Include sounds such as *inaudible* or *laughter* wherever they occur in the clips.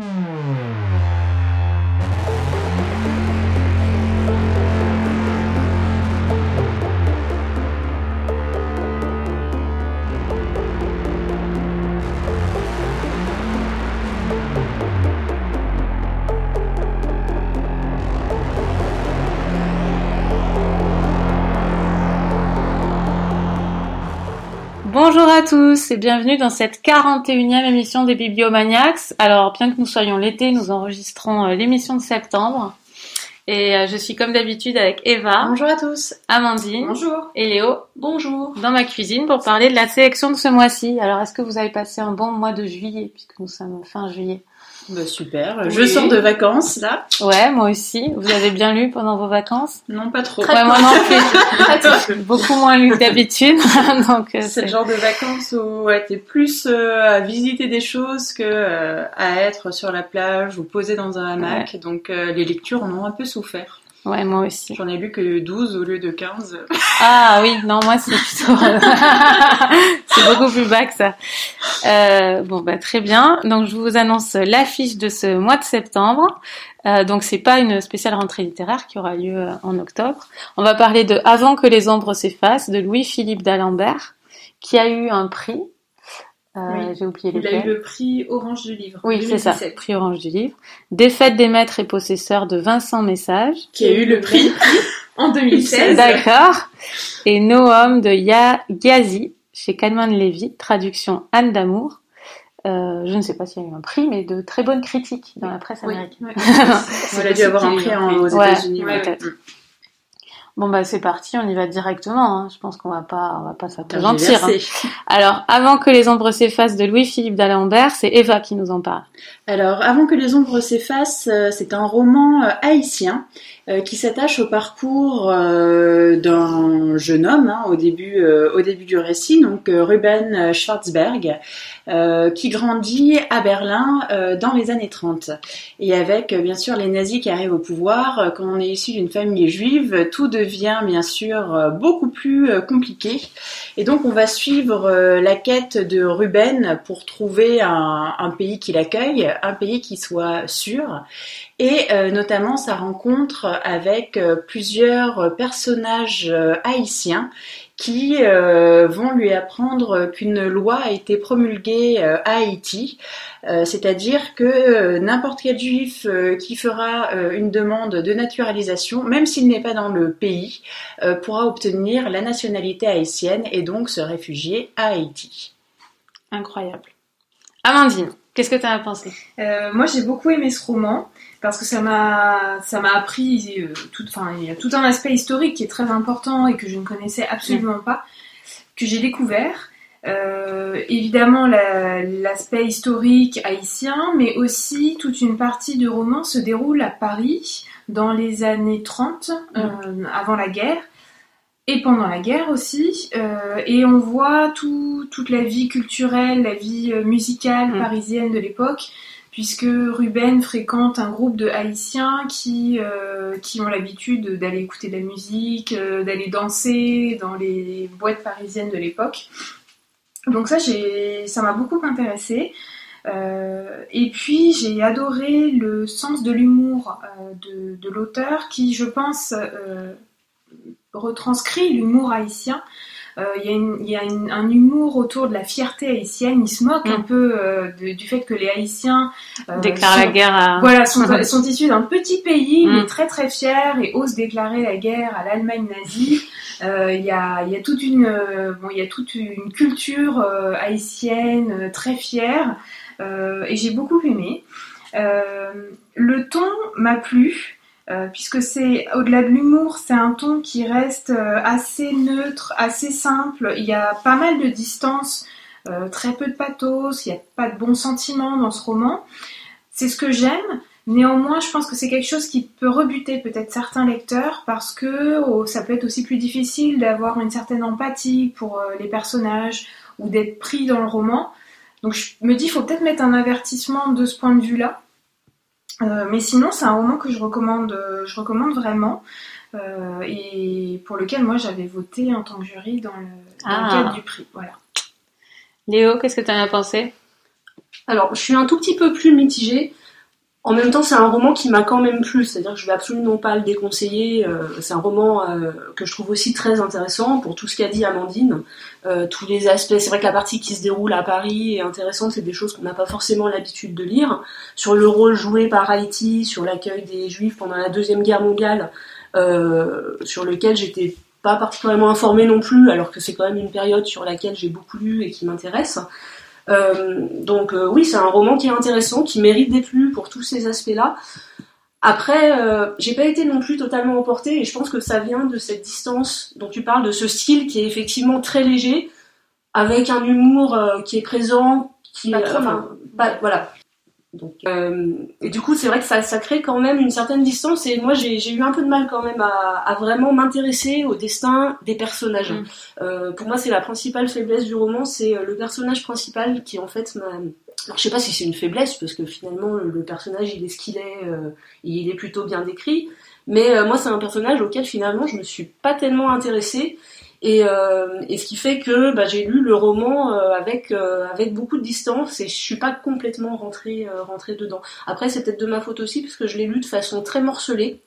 Bonjour à tous et bienvenue dans cette 41e émission des Bibliomaniacs. Alors, bien que nous soyons l'été, nous enregistrons euh, l'émission de septembre. Et euh, je suis comme d'habitude avec Eva. Bonjour à tous. Amandine. Bonjour. Et Léo. Bonjour. Dans ma cuisine pour parler de la sélection de ce mois-ci. Alors, est-ce que vous avez passé un bon mois de juillet puisque nous sommes fin juillet? Bah, super. Je sors de vacances là. Ouais, moi aussi. Vous avez bien lu pendant vos vacances? Non, pas trop. Ouais, moi non plus. *laughs* *laughs* Beaucoup moins lu que d'habitude. *laughs* Donc euh, c'est le genre de vacances où ouais, t'es plus euh, à visiter des choses que euh, à être sur la plage ou posé dans un hamac. Donc les lectures en ont un peu souffert. Ouais, moi aussi. J'en ai lu que 12 au lieu de 15. *laughs* Ah oui, non, moi c'est plutôt... *laughs* *laughs* c'est beaucoup plus bas que ça. Euh, bon, bah très bien. Donc je vous annonce l'affiche de ce mois de septembre. Euh, donc c'est pas une spéciale rentrée littéraire qui aura lieu euh, en octobre. On va parler de Avant que les ombres s'effacent de Louis-Philippe d'Alembert, qui a eu un prix euh, J'ai oublié les Il a eu le prix Orange du Livre. Oui, c'est ça, prix Orange du Livre. Défaite des maîtres et possesseurs de Vincent Message. Qui a eu le prix en *laughs* 2016. D'accord. Et Noam de Ya Ghazi chez Kahneman Levy, traduction Anne d'Amour. Euh, je ne sais pas s'il y a eu un prix, mais de très bonnes critiques dans la presse américaine. *laughs* Oui, Il a dû avoir un prix aux États-Unis. peut-être. Bon bah c'est parti, on y va directement. Hein. Je pense qu'on va pas, on va pas s'apesantir. Hein. *laughs* Alors, avant que les ombres s'effacent de Louis-Philippe d'Alembert, c'est Eva qui nous en parle. Alors, avant que les ombres s'effacent, euh, c'est un roman euh, haïtien qui s'attache au parcours d'un jeune homme hein, au début, au début du récit, donc Ruben Schwarzberg, qui grandit à Berlin dans les années 30. Et avec bien sûr les nazis qui arrivent au pouvoir, quand on est issu d'une famille juive, tout devient bien sûr beaucoup plus compliqué. Et donc on va suivre la quête de Ruben pour trouver un, un pays qui l'accueille un pays qui soit sûr et euh, notamment sa rencontre avec euh, plusieurs personnages euh, haïtiens qui vont lui apprendre qu'une loi a été promulguée à Haïti, c'est-à-dire que n'importe quel juif qui fera une demande de naturalisation, même s'il n'est pas dans le pays, pourra obtenir la nationalité haïtienne et donc se réfugier à Haïti. Incroyable. Amandine. Qu'est-ce que tu as pensé? Euh, Moi, j'ai beaucoup aimé ce roman parce que ça m'a ça m'a appris euh, tout, enfin, il y a tout un aspect historique qui est très important et que je ne connaissais absolument mm. pas, que j'ai découvert. Euh, évidemment l'aspect historique haïtien, mais aussi toute une partie du roman se déroule à Paris dans les années 30, mm. avant la guerre et pendant la guerre aussi. Euh, et on voit toute la vie culturelle, la vie euh, musicale mm. parisienne de l'époque, puisque Ruben fréquente un groupe de Haïtiens qui, euh, ont l'habitude d'aller écouter de la musique, d'aller danser dans les boîtes parisiennes de l'époque. Donc ça, ça m'a beaucoup intéressée. et puis j'ai adoré le sens de l'humour de l'auteur qui, je pense, retranscrit l'humour haïtien. Euh, il y a, un humour autour de la fierté haïtienne. Il se moque un mm. peu euh, du fait que les Haïtiens euh, déclarent la guerre à... voilà sont, *laughs* sont issus d'un petit pays mm. mais très très fier et osent déclarer la guerre à l'Allemagne nazie. Il y, a, y a toute une bon il y a toute une culture haïtienne très fière et j'ai beaucoup aimé. le ton m'a plu. Euh, puisque c'est au-delà de l'humour, c'est un ton qui reste euh, assez neutre, assez simple. Il y a pas mal de distance, euh, très peu de pathos, il n'y a pas de bons sentiments dans ce roman. C'est ce que j'aime. Néanmoins, je pense que c'est quelque chose qui peut rebuter peut-être certains lecteurs parce que oh, ça peut être aussi plus difficile d'avoir une certaine empathie pour les personnages ou d'être pris dans le roman. Donc je me dis, il faut peut-être mettre un avertissement de ce point de vue-là. Euh, mais sinon, c'est un roman que je recommande, euh, je recommande vraiment. Euh, et pour lequel moi j'avais voté en tant que jury dans le, ah. cadre du prix. Voilà. Léo, qu'est-ce que tu en as pensé? Alors, je suis un tout petit peu plus mitigée. En même temps, c'est un roman qui m'a quand même plu, c'est-à-dire que je vais absolument pas le déconseiller. Euh, c'est un roman euh, que je trouve aussi très intéressant pour tout ce qu'a dit Amandine, euh, tous les aspects. C'est vrai que la partie qui se déroule à Paris est intéressante, c'est des choses qu'on n'a pas forcément l'habitude de lire. Sur le rôle joué par Haïti, sur l'accueil des Juifs pendant la deuxième guerre mondiale, sur lequel j'étais pas particulièrement informée non plus, alors que c'est quand même une période sur laquelle j'ai beaucoup lu et qui m'intéresse. Euh, donc euh, oui, c'est un roman qui est intéressant, qui mérite des plus pour tous ces aspects-là. Après, euh, j'ai pas été non plus totalement emportée et je pense que ça vient de cette distance dont tu parles, de ce style qui est effectivement très léger, avec un humour qui est présent, qui, pas trop, enfin, voilà, donc, euh, et du coup, c'est vrai que ça, ça crée quand même une certaine distance. Et moi, j'ai eu un peu de mal quand même à, à vraiment m'intéresser au destin des personnages. Mm. Euh, pour moi, c'est la principale faiblesse du roman, c'est euh, le personnage principal qui en fait m'a. Alors, je sais pas si c'est une faiblesse parce que finalement, le personnage, il est ce qu'il est, euh, il est plutôt bien décrit. Mais euh, moi, c'est un personnage auquel finalement, je me suis pas tellement intéressée. Et, euh, et, ce qui fait que bah, j'ai lu le roman euh, avec euh, avec beaucoup de distance et je suis pas complètement rentrée euh, rentrée dedans. Après c'est peut-être de ma faute aussi parce que je l'ai lu de façon très morcelée.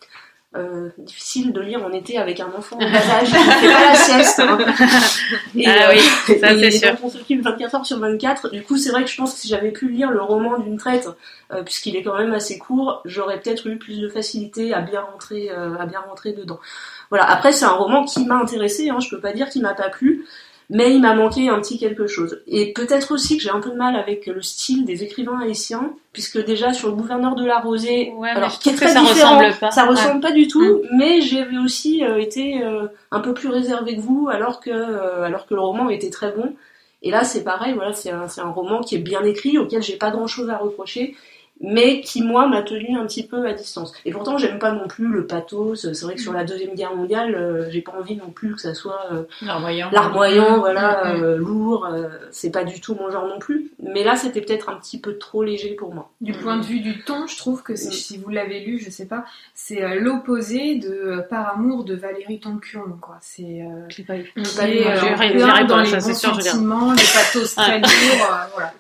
Difficile de lire en été avec un enfant en *laughs* bas âge qui fait pas la sieste. Hein. *laughs* Et, ah oui, ça c'est sûr. On s'occupe 24 heures sur 24. Du coup, c'est vrai que je pense que si j'avais pu lire le roman d'une traite, puisqu'il est quand même assez court, j'aurais peut-être eu plus de facilité à bien rentrer à bien rentrer dedans. Voilà. Après, c'est un roman qui m'a intéressé. Hein, je peux pas dire qu'il m'a pas plu, mais il m'a manqué un petit quelque chose. Et peut-être aussi que j'ai un peu de mal avec le style des écrivains haïtiens, puisque déjà sur le gouverneur de la Rosée, alors qui est très ça différent, ressemble pas. ça ressemble pas du tout, mm. mais j'avais aussi euh, été euh, un peu plus réservé que vous, alors que euh, alors que le roman était très bon. Et là, c'est pareil, voilà, c'est un, un roman qui est bien écrit, auquel j'ai pas grand chose à reprocher, mais qui moi m'a tenu un petit peu à distance. Et pourtant j'aime pas non plus le pathos. C'est vrai que sur la deuxième guerre mondiale, euh, j'ai pas envie non plus que ça soit euh, larmoyant, larmoyant, voilà, mm, mm. Euh, lourd. Euh, c'est pas du tout mon genre non plus. Mais là c'était peut-être un petit peu trop léger pour moi. Du point de vue du ton, je trouve que mm. si vous l'avez lu, je sais pas, c'est l'opposé de Par amour de Valérie Tonkion, quoi. C'est euh, j'ai pas lu. J'irai dans les bons sentiments, les pathos très lourds, voilà.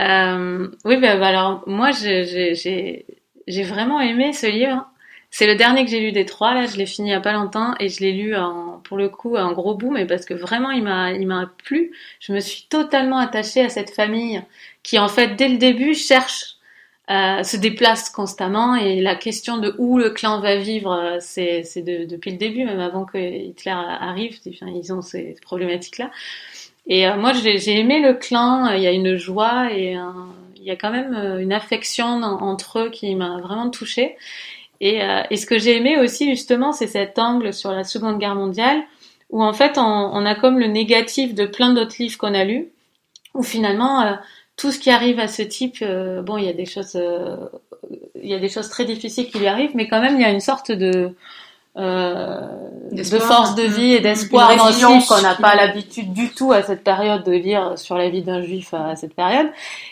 Euh, oui, bah, alors moi j'ai vraiment aimé ce livre. C'est le dernier que j'ai lu des trois, là, je l'ai fini il y a pas longtemps et je l'ai lu en, pour le coup un gros bout, mais parce que vraiment il m'a plu. Je me suis totalement attachée à cette famille qui en fait dès le début cherche euh, se déplace constamment et la question de où le clan va vivre, euh, c'est de, depuis le début, même avant que Hitler arrive, ils ont ces problématiques là. Et euh, moi, j'ai aimé le clan. Il y a une joie et il y a quand même euh, une affection entre eux qui m'a vraiment touchée. Et, euh, et, ce que j'ai aimé aussi justement, c'est cet angle sur la Seconde Guerre mondiale, où en fait on, on a comme le négatif de plein d'autres livres qu'on a lus, où finalement tout ce qui arrive à ce type, bon, il y a des choses, il y a des choses très difficiles qui lui arrivent, mais quand même il y a une sorte de euh, de force de vie et d'espoir dans le qu'on n'a pas l'habitude du tout à cette période de lire sur la vie d'un juif à cette période.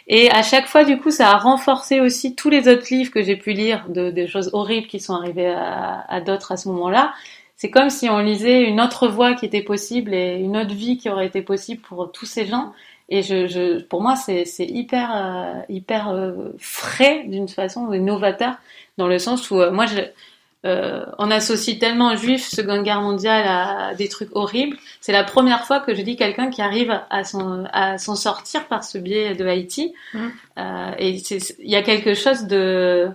Et à chaque fois, du coup, ça a renforcé aussi tous les autres livres que j'ai pu lire de des choses horribles qui sont arrivées à, à d'autres à ce moment-là. C'est comme si on lisait une autre voie qui était possible et une autre vie qui aurait été possible pour tous ces gens. Et je, je pour moi, c'est hyper, euh, hyper euh, frais d'une façon, novateur, dans le sens où euh, moi, je, euh, on associe tellement juif Seconde Guerre mondiale à des trucs horribles. C'est la première fois que je dis quelqu'un qui arrive à s'en à s'en sortir par ce biais de Haïti. Mmh. Euh, et il y a quelque chose de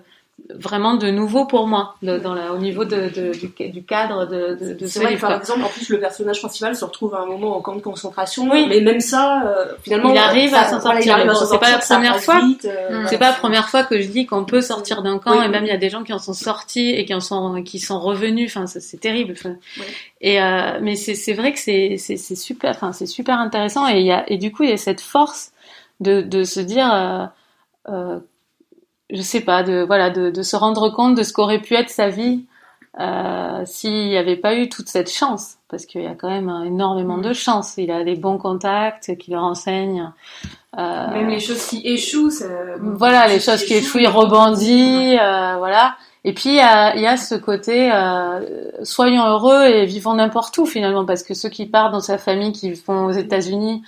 vraiment de nouveau pour moi dans la, au niveau de, de, du, du, cadre de, de, de ce vrai livre. par exemple, en plus, le personnage principal se retrouve à un moment en camp de concentration. Oui. Mais même ça, euh, finalement, il arrive à s'en sortir. c'est pas la première fois. Euh, c'est pas la première fois que je dis qu'on peut sortir d'un camp. Et même il y a des gens qui en sont sortis et qui en sont qui sont revenus. Enfin, c'est terrible. Enfin, et euh, mais c'est vrai que c'est c'est super. Enfin, c'est super intéressant. Et il y a et du coup il y a cette force de de se dire euh, euh je sais pas, de voilà, de, de se rendre compte de ce qu'aurait pu être sa vie euh, s'il n'y avait pas eu toute cette chance, parce qu'il y a quand même énormément de chance. Il a des bons contacts qui le renseignent. Euh, même les choses qui échouent. Ça... Voilà, les choses qui échouent, il rebondit, euh, voilà. Et puis il y a, y a ce côté euh, soyons heureux et vivons n'importe où finalement, parce que ceux qui partent dans sa famille, qui vont aux États-Unis,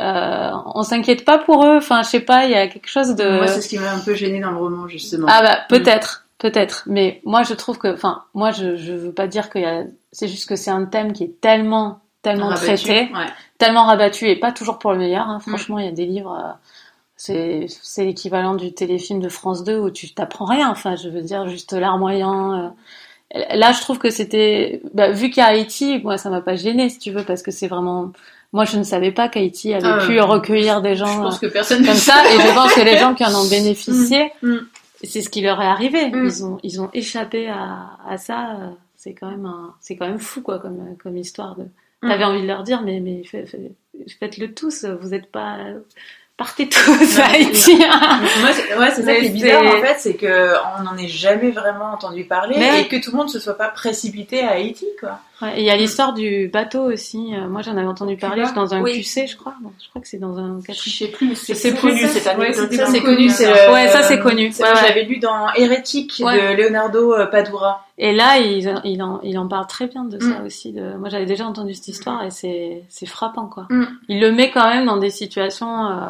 euh, on s'inquiète pas pour eux. Enfin, je sais pas, il y a quelque chose de. Moi, c'est ce qui m'a un peu gêné dans le roman, justement. Ah bah peut-être, peut-être. Mais moi, je trouve que, enfin, moi, je je veux pas dire qu'il y a. C'est juste que c'est un thème qui est tellement, tellement Rabattu, traité, ouais. tellement rabattu et pas toujours pour le meilleur. hein. Franchement, il y a des livres. euh, c'est c'est l'équivalent du téléfilm de France 2 où tu t'apprends rien. Enfin, je veux dire, juste l'art moyen. euh. Là, je trouve que c'était, bah, vu qu'à Haïti, moi, ça m'a pas gêné, si tu veux, parce que c'est vraiment. Moi, je ne savais pas qu'Haïti avait Ah, pu recueillir des Je gens pense euh, que personne comme ça, et je pense que les gens qui en ont bénéficié, Mm, mm. c'est ce qui leur est arrivé. Mm. Ils ont, ils ont échappé à, à ça. C'est quand même un, c'est quand même fou, quoi, comme, comme histoire de. T'avais envie de leur dire, mais, mais fait- fait- faites-le tous. Vous êtes pas, partez tous à Ouais, Haïti. Moi, c'est- ouais, ça qui est bizarre en fait, c'est que on n'en ait jamais vraiment entendu parler Mais- et que tout le monde se soit pas précipité à Haïti, quoi. Ouais, et il y a l'histoire du bateau aussi. Euh, Moi, j'en avais entendu parler dans un Oui. QC, je crois. Je crois que c'est dans un Je sais plus, mais c'est connu cette ouais, anecdote. c'était Ça c'est connu, Ouais, ça, c'est connu. Ouais, ouais. l'avais lu dans Hérétique Ouais. de Leonardo euh, Padura. Et là, il, il, en, il en parle très bien de ça Mm. aussi. De... Moi, j'avais déjà entendu cette histoire et c'est, c'est frappant, quoi. Mm. Il le met quand même dans des situations euh,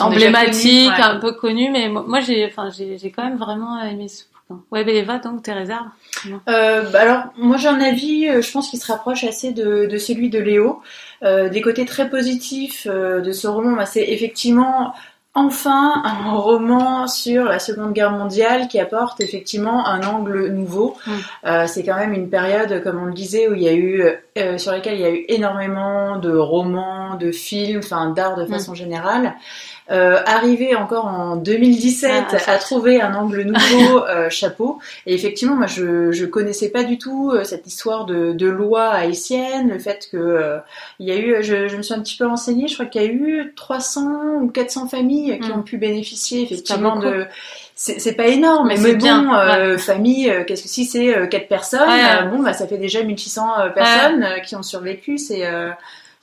emblématiques, connues, ouais. un peu connues, mais moi, j'ai, enfin, j'ai, j'ai quand même vraiment aimé ce bouquin. Ouais, Béléva, donc, tes réserves. Euh, bah alors, moi j'ai un avis, euh, je pense qu'il se rapproche assez de, de celui de Léo. Euh, des côtés très positifs de ce roman, bah, c'est effectivement enfin un roman sur la Seconde Guerre mondiale qui apporte effectivement un angle nouveau. Mm. Euh, c'est quand même une période, comme on le disait, où il y a eu, euh, sur laquelle il y a eu énormément de romans, de films, enfin d'art de Mm. façon générale. Euh, arrivé encore en 2017 Ah, à trouver un angle nouveau, *laughs* euh, chapeau. Et effectivement, moi, je je connaissais pas du tout euh, cette histoire de, de loi haïtienne, le fait que euh, il y a eu, je, je me suis un petit peu renseignée, je crois qu'il y a eu 300 ou 400 familles qui Mm. ont pu bénéficier effectivement de. C'est pas énorme, Mais mais, bon, bien, euh, famille, euh, qu'est-ce que si c'est euh, quatre personnes, Ouais. euh, bon bah ça fait déjà 1600 euh, personnes qui ont survécu, c'est euh,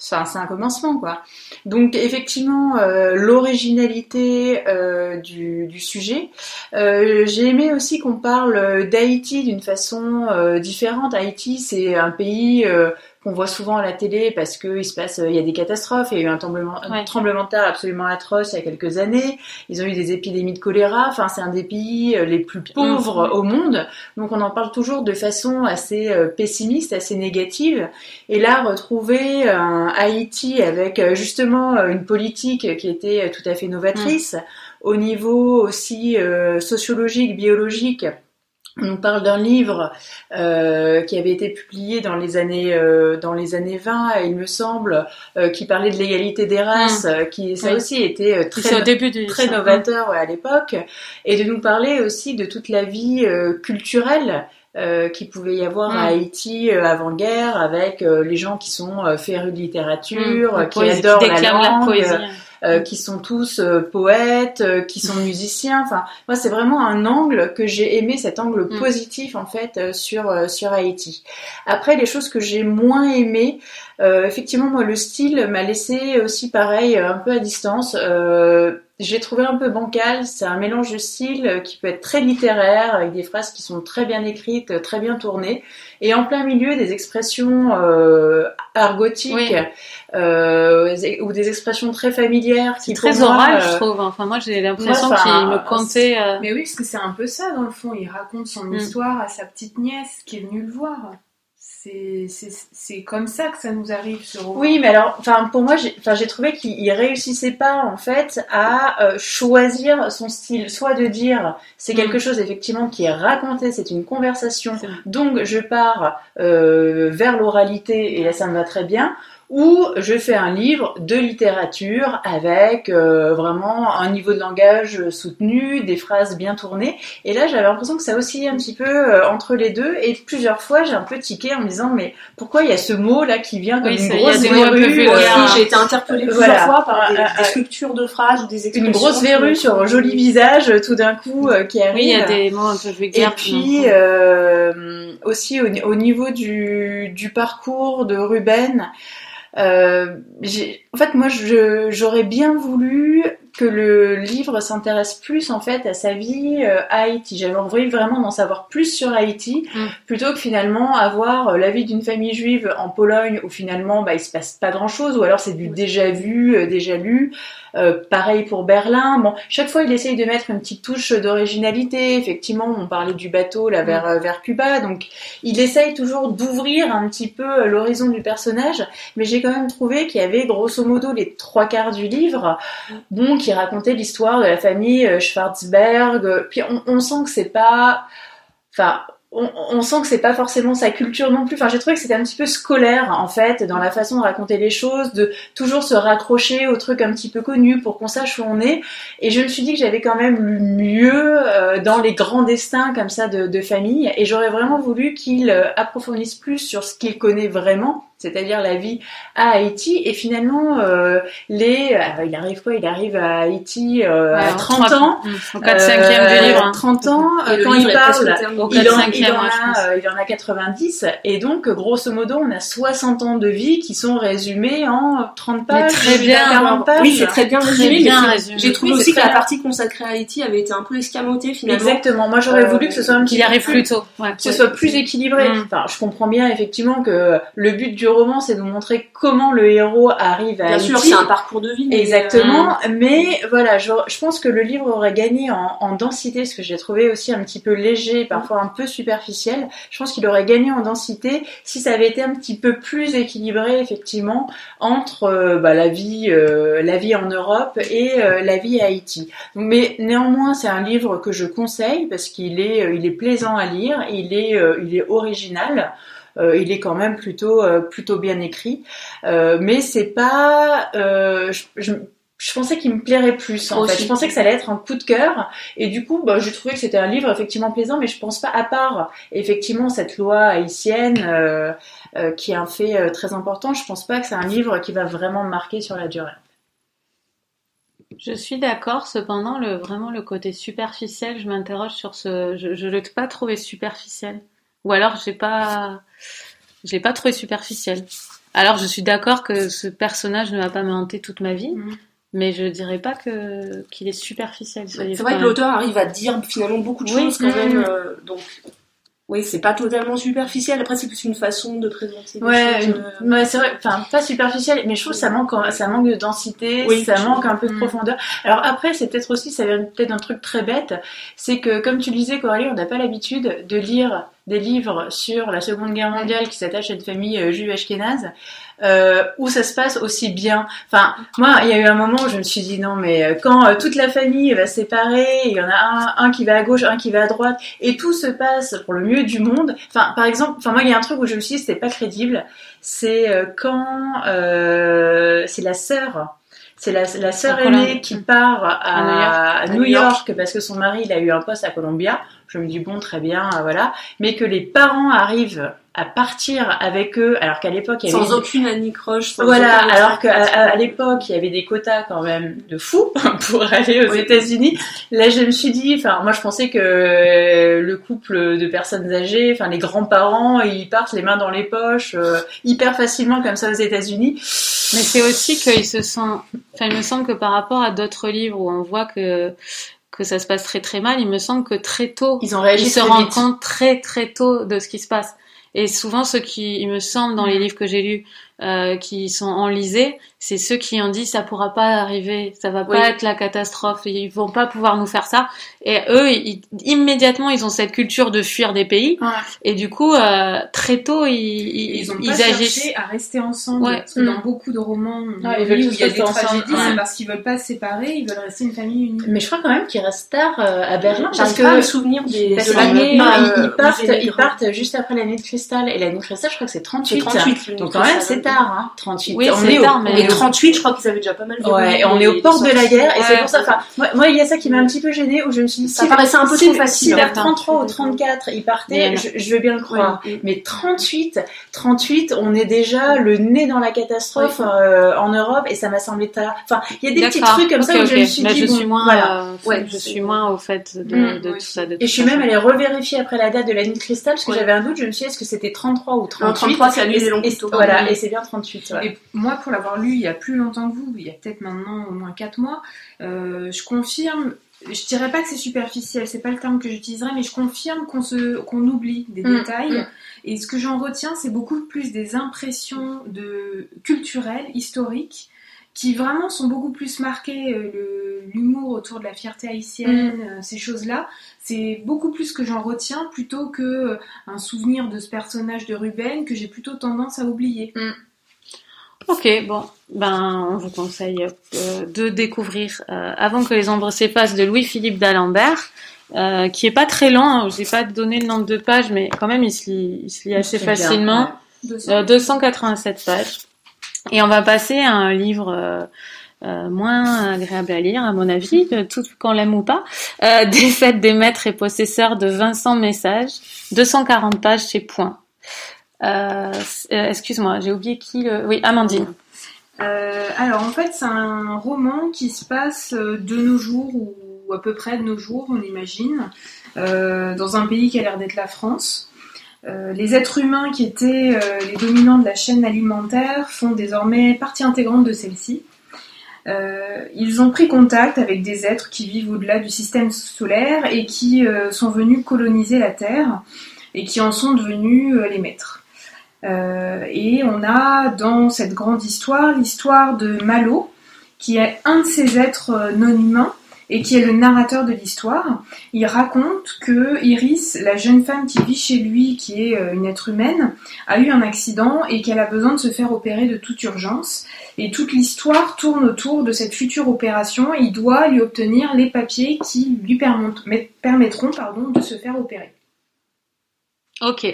C'est un commencement, quoi. Donc, effectivement, euh, l'originalité euh, du, sujet. Euh, J'ai aimé aussi qu'on parle d'Haïti d'une façon différente. Haïti, c'est un pays qu'on voit souvent à la télé parce que il se passe, il y a des catastrophes. Il y a eu un tremblement, un tremblement de terre absolument atroce il y a quelques années. Ils ont eu des épidémies de choléra. Enfin, c'est un des pays euh, les plus pauvres au monde. Donc, on en parle toujours de façon assez euh, pessimiste, assez négative. Et là, retrouver un Haïti avec euh, justement euh, une politique qui était euh, tout à fait novatrice, au niveau aussi euh, sociologique, biologique. On nous parle d'un livre euh, qui avait été publié dans les années euh, dans les années 20, il me semble, euh, qui parlait de l'égalité des races, euh, qui ça Oui. aussi était euh, au très début du. très ça. novateur ouais, à l'époque, et de nous parler aussi de toute la vie euh, culturelle euh, qui pouvait y avoir à Haïti euh, avant-guerre, avec euh, les gens qui sont euh, férus de littérature, Mm. euh, La qui adorent la langue, la poésie. Euh, qui sont tous euh, poètes, euh, qui sont musiciens. Enfin, moi, c'est vraiment un angle que j'ai aimé, cet angle Mm. positif en fait euh, sur euh, sur Haïti. Après, les choses que j'ai moins aimées, euh, effectivement, moi, le style m'a laissé aussi pareil, un peu à distance. Euh, j'ai trouvé un peu bancal. C'est un mélange de style euh, qui peut être très littéraire, avec des phrases qui sont très bien écrites, euh, très bien tournées, et en plein milieu des expressions euh, argotiques Oui. euh, ou des expressions très familières qui C'est très oral, euh, je trouve. Enfin, moi, j'ai l'impression qu'il me comptait. euh, Mais oui, parce que c'est un peu ça dans le fond. Il raconte son Mm. histoire à sa petite nièce qui est venue le voir. C'est c'est- c'est comme ça que ça nous arrive ce roman. Oui, mais alors, enfin, pour moi, j'ai, enfin, j'ai trouvé qu'il il réussissait pas en fait à euh, choisir son style, soit de dire c'est Mm. quelque chose effectivement qui est raconté, c'est une conversation, donc je pars euh, vers l'oralité et là ça me va très bien, ou je fais un livre de littérature avec euh, vraiment un niveau de langage soutenu, des phrases bien tournées. Et là, j'avais l'impression que ça oscillait un petit peu euh, entre les deux. Et plusieurs fois, j'ai un peu tiqué en me disant, mais pourquoi il y a ce mot là qui vient comme Oui, une ça, grosse un verrue, euh. J'ai été interpellée plusieurs Voilà. fois par des, des ah, structures de phrases ou des expressions. une grosse verrue sur un joli visage euh, tout d'un coup euh, qui arrive. Oui, il y a des mots un peu Et vulgaires. puis euh, aussi au, au niveau du, du parcours de Ruben, euh, en fait moi j'aurais bien voulu que le livre s'intéresse plus en fait à sa vie euh, à Haïti. J'avais envie vraiment d'en savoir plus sur Haïti, Mm. plutôt que finalement avoir euh, la vie d'une famille juive en Pologne où finalement bah, il se passe pas grand chose, ou alors c'est du déjà vu, euh, déjà lu. Euh, pareil pour Berlin. Bon, chaque fois il essaye de mettre une petite touche d'originalité. Effectivement, on parlait du bateau là vers euh, vers Cuba, donc il essaye toujours d'ouvrir un petit peu euh, l'horizon du personnage. Mais j'ai quand même trouvé qu'il y avait grosso modo les trois quarts du livre, bon, qui racontait l'histoire de la famille Schwarzberg. Puis on, on sent que c'est pas, enfin. On, on sent que c'est pas forcément sa culture non plus. Enfin, j'ai trouvé que c'était un petit peu scolaire en fait dans la façon de raconter les choses, de toujours se raccrocher aux trucs un petit peu connus pour qu'on sache où on est. Et je me suis dit que j'avais quand même lu mieux euh, dans les grands destins comme ça de, de famille. Et j'aurais vraiment voulu qu'il euh, approfondisse plus sur ce qu'il connaît vraiment, c'est-à-dire la vie à Haïti. Et finalement, euh, les, euh, il arrive quoi? Il arrive à Haïti euh, à Ouais, 30 trois- ans. Au 4 5 Euh, du livre. hein. 30 ans, euh, quand il parle, il 4 en, 5 il, en a, euh, il en a 90 et donc grosso modo on a 60 ans de vie qui sont résumés en 30 Mais pages, très bien, 40 pages. Oui, c'est très bien résumé. mais. J'ai trouvé Oui, aussi que la partie consacrée à Haïti avait été un peu escamotée finalement. Exactement. Moi j'aurais Euh, voulu que ce soit un petit Qu'il arrive plus plus tôt. Ouais. que ce soit plus équilibré. Mm. Enfin, je comprends bien effectivement que le but du roman, c'est de montrer comment le héros arrive à Bien Haïti. sûr, c'est un parcours de vie. mais, Exactement, Mm. mais voilà, je, je pense que le livre aurait gagné en, en densité, ce que j'ai trouvé aussi un petit peu léger, parfois un peu superficiel. Je pense qu'il aurait gagné en densité si ça avait été un petit peu plus équilibré, effectivement, entre euh, bah, la vie, euh, la vie en Europe et euh, la vie à Haïti. Mais néanmoins, c'est un livre que je conseille parce qu'il est, euh, il est plaisant à lire, il est, euh, il est original. Euh, il est quand même plutôt euh, plutôt bien écrit, Euh, mais c'est pas. je, je, je pensais qu'il me plairait plus. En Aussi. fait, je pensais que ça allait être un coup de cœur, et du coup, bah, j'ai trouvé que c'était un livre effectivement plaisant, mais je pense pas à part effectivement cette loi haïtienne euh, euh, qui est un fait euh, très important. Je pense pas que c'est un livre qui va vraiment me marquer sur la durée. Je suis d'accord, cependant, le, vraiment le côté superficiel, je m'interroge sur ce. Je ne l'ai pas trouvé superficiel. Ou alors, j'ai pas. Je l'ai pas trouvé superficiel. Alors, je suis d'accord que ce personnage ne va pas me hanter toute ma vie, Mhm. mais je dirais pas que qu'il est superficiel. ce C'est vrai que l'auteur arrive à dire finalement beaucoup de Oui. choses quand Mm. même. euh, donc, oui, c'est pas totalement superficiel. Après, c'est plus une façon de présenter les Ouais, choses. ouais, c'est vrai, enfin pas superficiel, mais je trouve que ça manque, ça manque de densité, Oui, ça manque un peu de Mm. profondeur. Alors après, c'est peut-être aussi, ça vient peut-être d'un truc très bête, c'est que comme tu le disais, Coralie, on n'a pas l'habitude de lire des livres sur la Seconde Guerre mondiale qui s'attachent à une famille euh, juive ashkénaze, euh, où ça se passe aussi bien. Enfin, moi, il y a eu un moment où je me suis dit non, mais euh, quand toute la famille va séparer, il y en a un, qui va à gauche, un qui va à droite, et tout se passe pour le mieux du monde. Enfin, par exemple, enfin moi, il y a un truc où je me suis dit c'était pas crédible. C'est quand c'est la sœur. C'est la, la sœur aînée qui part à, à New New, York. York. parce que son mari il a eu un poste à Columbia. Je me dis bon très bien euh, voilà, mais que les parents arrivent à partir avec eux alors qu'à l'époque il y avait Sans aucune anicroche. sans voilà, alors qu'à obstacle. à, à l'époque, il y avait des quotas quand même de fous *laughs* pour aller aux Oui. États-Unis. Là, je me suis dit, enfin, moi, je pensais que euh, le couple de personnes âgées, enfin, les grands-parents, ils partent les mains dans les poches euh, hyper facilement comme ça aux États-Unis. Mais c'est aussi qu'il se sent. Enfin, il me semble que par rapport à d'autres livres où on voit que que ça se passe très très mal, il me semble que très tôt, Ils ont réagi ils se rendent vite. compte très très tôt de ce qui se passe. Et souvent, ceux qui, il me semble, dans les livres que j'ai lus, euh, qui sont enlisés, c'est ceux qui ont dit ça pourra pas arriver, ça va pas Oui. être la catastrophe, ils vont pas pouvoir nous faire ça. Et eux, ils- immédiatement, ils ont cette culture de fuir des pays. Ouais. Et du coup, euh, très tôt, ils, ils, Ils ont ils pas agissent. cherché à rester ensemble. Ouais. Parce que Mm. dans beaucoup de romans Ouais, ils où veulent il tous y a des tragédies, Ouais. c'est parce qu'ils veulent pas se séparer, ils veulent rester une famille unie. Mais je crois quand même qu'ils restent tard euh, à Berlin parce que pas à me souvenir des, de l'année. euh, ils, ils où partent, ils juste après l'année de cristal et l'année de cristal, je crois que c'est 38. C'est 38. le Donc quand même, c'est tard, hein, 38. Oui, on c'est est tard, au, mais- on Et est au 38, je crois qu'ils avaient déjà pas mal Ouais, verrouillé et on est au les port de la guerre, et c'est Ouais. pour ça, enfin, moi, il y a ça qui m'a un petit peu gênée, où je me suis dit, Ça paraissait un peu trop facile, vers fait, hein. 33 ou 34, il Mais partait, non. je, veux bien le croire. Oui. Mais 38, 38, on est déjà le nez dans la catastrophe euh, en Europe, et ça m'a semblé tard. Enfin, il y a des petits trucs comme ça où je me suis dit, je bon, suis moins, euh, Ouais, je c'est- suis moins au fait de, Mm, de tout ça. De Et je suis même allée revérifier après la date de la nuit de cristal, parce que Ouais. j'avais un doute, je me suis dit, est-ce que c'était 33 ou 38 Non, 33, c'est annulé Et- long et- plus tôt. Voilà, Mm. et c'est Guerre 38. Ouais. Et moi, pour l'avoir lu il y a plus longtemps que vous, il y a peut-être maintenant au moins 4 mois, euh, je confirme, je dirais pas que c'est superficiel, c'est pas le terme que j'utiliserais, mais je confirme qu'on se, qu'on oublie des Mm, détails. mm. Et ce que j'en retiens, c'est beaucoup plus des impressions de culturelles, historiques, qui vraiment sont beaucoup plus marquées. euh, L'humour autour de la fierté haïtienne, euh, ces choses-là, c'est beaucoup plus que j'en retiens plutôt que euh, un souvenir de ce personnage de Ruben que j'ai plutôt tendance à oublier. Ok, bon, ben on vous conseille de découvrir Avant que les ombres s'effacent de Louis-Philippe d'Alembert, qui est pas très long. Hein, J'ai pas donné le nombre de pages, mais quand même il se lit, il se lit assez bien, facilement. ouais. De Euh, 287 pages. Et on va passer à un livre euh, euh, moins agréable à lire, à mon avis, de tout qu'on l'aime ou pas. Euh, *laughs* des fêtes des maîtres et possesseurs de Vincent Message, 240 pages chez Point. Euh, Excuse-moi, j'ai oublié qui le... Oui, Amandine. Alors en fait c'est un roman qui se passe de nos jours ou à peu près de nos jours on imagine dans un pays qui a l'air d'être la France. Euh, les êtres humains qui étaient euh, les dominants de la chaîne alimentaire font désormais partie intégrante de celle-ci. Euh, ils ont pris contact avec des êtres qui vivent au-delà du système solaire et qui sont venus coloniser la Terre et qui en sont devenus les maîtres. Et on a dans cette grande histoire l'histoire de Malo, qui est un de ces êtres non humains et qui est le narrateur de l'histoire. Il raconte que Iris, la jeune femme qui vit chez lui, qui est euh, une être humaine, a eu un accident et qu'elle a besoin de se faire opérer de toute urgence. Et toute l'histoire tourne autour de cette future opération il doit lui obtenir les papiers qui lui permettront, permettront pardon, de se faire opérer. Ok.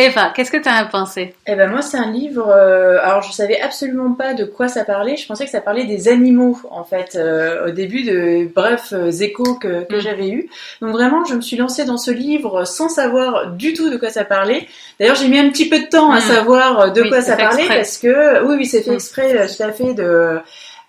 Eva, qu'est-ce que tu as pensé? Eh ben moi c'est un livre. euh, alors je savais absolument pas de quoi ça parlait. Je pensais que ça parlait des animaux en fait euh, au début de brefs euh, échos que, que Mm. j'avais eu. Donc vraiment je me suis lancée dans ce livre sans savoir du tout de quoi ça parlait. D'ailleurs j'ai mis un petit peu de temps à Mm. savoir euh, de Oui, quoi ça parlait exprès. parce que oui oui c'est fait Mm. exprès euh, tout à fait de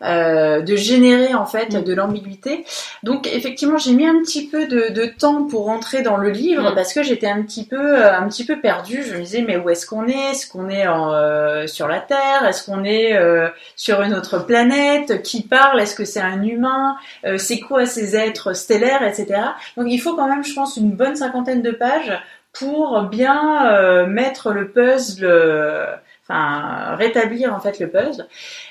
euh, de générer en fait Mm. de l'ambiguïté. Donc effectivement j'ai mis un petit peu de, de temps pour rentrer dans le livre Mm. parce que j'étais un petit peu euh, un petit peu perdue. Je me disais mais où est-ce qu'on est? Est-ce qu'on est en, euh, sur la Terre? Est-ce qu'on est euh, sur une autre planète? Qui parle? Est-ce que c'est un humain? Euh, C'est quoi ces êtres stellaires, etc. Donc il faut quand même, je pense, une bonne cinquantaine de pages pour bien euh, mettre le puzzle. Euh, Enfin, rétablir en fait le puzzle.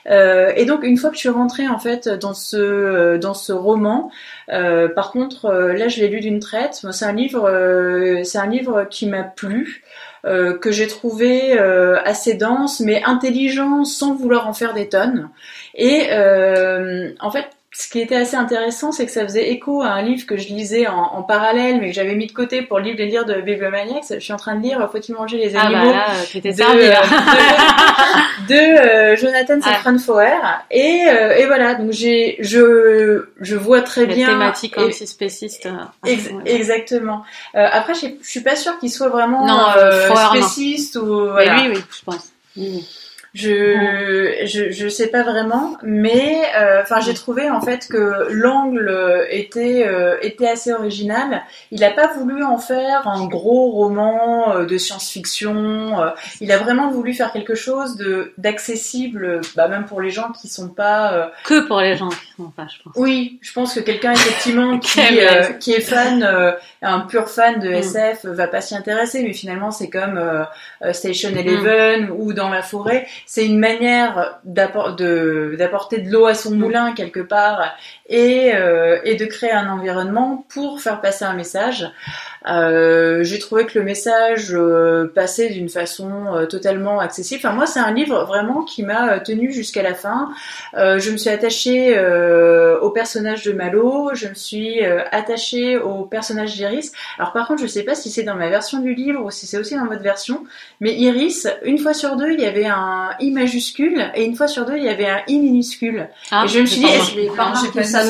Euh, et donc une fois que je suis rentrée en fait dans ce dans ce roman, euh, par contre euh, là je l'ai lu d'une traite. C'est un livre euh, c'est un livre qui m'a plu, euh, que j'ai trouvé euh, assez dense mais intelligent sans vouloir en faire des tonnes. Et euh, en fait ce qui était assez intéressant, c'est que ça faisait écho à un livre que je lisais en, en parallèle, mais que j'avais mis de côté pour le livre les lire de Bibliomaniacs. Je suis en train de lire Faut-il manger les Ah animaux bah là, t'es de, servi là. de, *laughs* de, euh, Jonathan Ouais. Safran Foer et, euh, et voilà donc j'ai je je vois très La bien thématique et- anti-spéciste. euh, ex- ouais. exactement euh, après je suis pas sûre qu'il soit vraiment Non, euh, Foer, non. spéciste ou Mais voilà. oui, oui, je pense. Je, je je sais pas vraiment, mais euh, enfin j'ai trouvé en fait que l'angle était euh, était assez original. Il a pas voulu en faire un gros roman euh, de science-fiction. euh, il a vraiment voulu faire quelque chose de d'accessible, bah, même pour les gens qui sont pas. euh, Que pour les gens qui sont pas, je pense. Oui, je pense que quelqu'un effectivement *laughs* qui qui est fan, un pur fan de Mm. SF, va pas s'y intéresser. Mais finalement, c'est comme Station Mm. Eleven ou Dans la forêt. C'est une manière d'apporter de l'eau à son moulin quelque part et euh, et de créer un environnement pour faire passer un message. Euh, J'ai trouvé que le message euh, passait d'une façon totalement accessible. Enfin, moi, c'est un livre vraiment qui m'a tenu jusqu'à la fin. Je me suis attachée au personnage de Malo, je me suis attachée au personnage d'Iris. Alors par contre, je sais pas si c'est dans ma version du livre ou si c'est aussi dans votre version, mais Iris, une fois sur deux, il y avait un I majuscule et une fois sur deux, il y avait un I minuscule. Ah, Et je me suis dit, est-ce- pas ça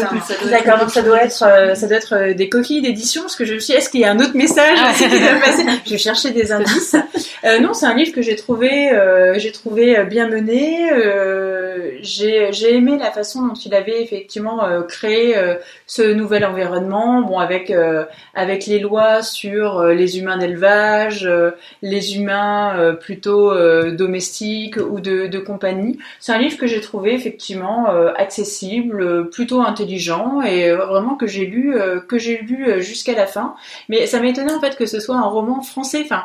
D'accord, donc ça doit être, euh, ça doit être euh, des coquilles d'édition, parce que je me suis dit, est-ce qu'il y a un autre message Ah aussi *laughs* qui doit passer? Je cherchais des indices. Euh, non, c'est un livre que j'ai trouvé, euh, j'ai trouvé bien mené. Euh, j'ai, j'ai aimé la façon dont il avait effectivement euh, créé euh, ce nouvel environnement, bon avec euh, avec les lois sur euh, les humains d'élevage, euh, les humains euh, plutôt euh, domestiques ou de, de compagnie. C'est un livre que j'ai trouvé effectivement euh, accessible, euh, plutôt intelligent et euh, vraiment que j'ai lu euh, que j'ai lu jusqu'à la fin. Mais ça m'étonnait en fait que ce soit un roman français. Enfin,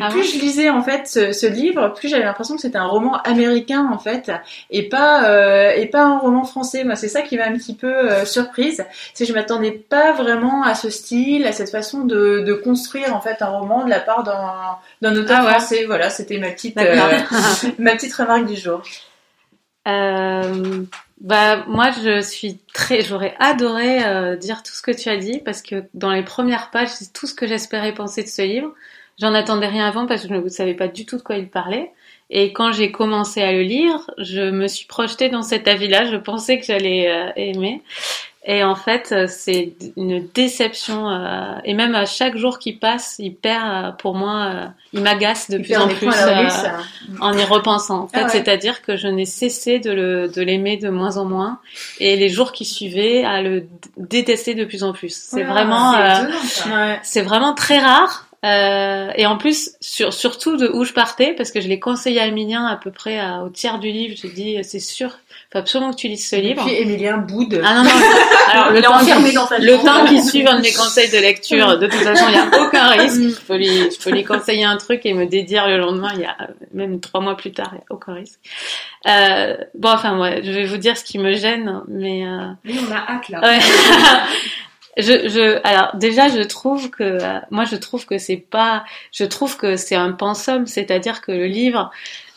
Ah plus ouais je lisais en fait ce, ce livre, plus j'avais l'impression que c'était un roman américain en fait et pas euh, et pas un roman français. Moi, c'est ça qui m'a un petit peu euh, surprise. C'est que je m'attendais pas vraiment à ce style, à cette façon de, de construire en fait un roman de la part d'un d'un auteur Ah ouais. français. Voilà, c'était ma petite euh, *laughs* *laughs* ma petite remarque du jour. Bah moi je suis très, j'aurais adoré dire tout ce que tu as dit parce que dans les premières pages c'est tout ce que j'espérais penser de ce livre. J'en attendais rien avant parce que je ne savais pas du tout de quoi il parlait. Et quand j'ai commencé à le lire, je me suis projetée dans cet avis-là. Je pensais que j'allais euh, aimer. Et en fait, euh, c'est une déception. euh, et même à chaque jour qui passe, il perd, pour moi, euh, il m'agace de Il plus en plus. en y repensant. En fait, Ah ouais. c'est-à-dire que je n'ai cessé de l'aimer de moins en moins et les jours qui suivaient à le détester de plus en plus. C'est vraiment c'est vraiment très rare. Euh, et en plus, sur, surtout de où je partais, parce que je l'ai conseillé à Emilien à peu près à- au tiers du livre, j'ai dit c'est sûr, faut absolument que tu lises ce Et livre. puis Emilien boude. Ah non non. *laughs* Alors le Il temps qui- dans sa le chambre. temps qui suive un de mes conseils de lecture, de toute façon, il n'y a aucun risque. Je peux, lui, je peux lui conseiller un truc et me dédire le lendemain, il y a même trois mois plus tard, il n'y a aucun risque. Euh, bon, enfin, ouais, je vais vous dire ce qui me gêne, mais... Euh, Oui, on a hâte là. ouais. *laughs* je, je, alors déjà, je trouve que, euh, moi, je trouve que c'est pas, je trouve que c'est un pensum, c'est-à-dire que le livre,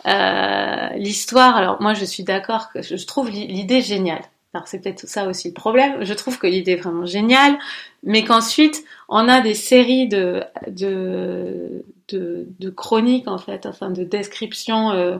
euh, l'histoire, alors moi, je suis d'accord que je trouve l'i- l'idée géniale. Alors c'est peut-être ça aussi le problème. Je trouve que l'idée est vraiment géniale, mais qu'ensuite on a des séries de de de, de chroniques en fait, enfin de descriptions euh,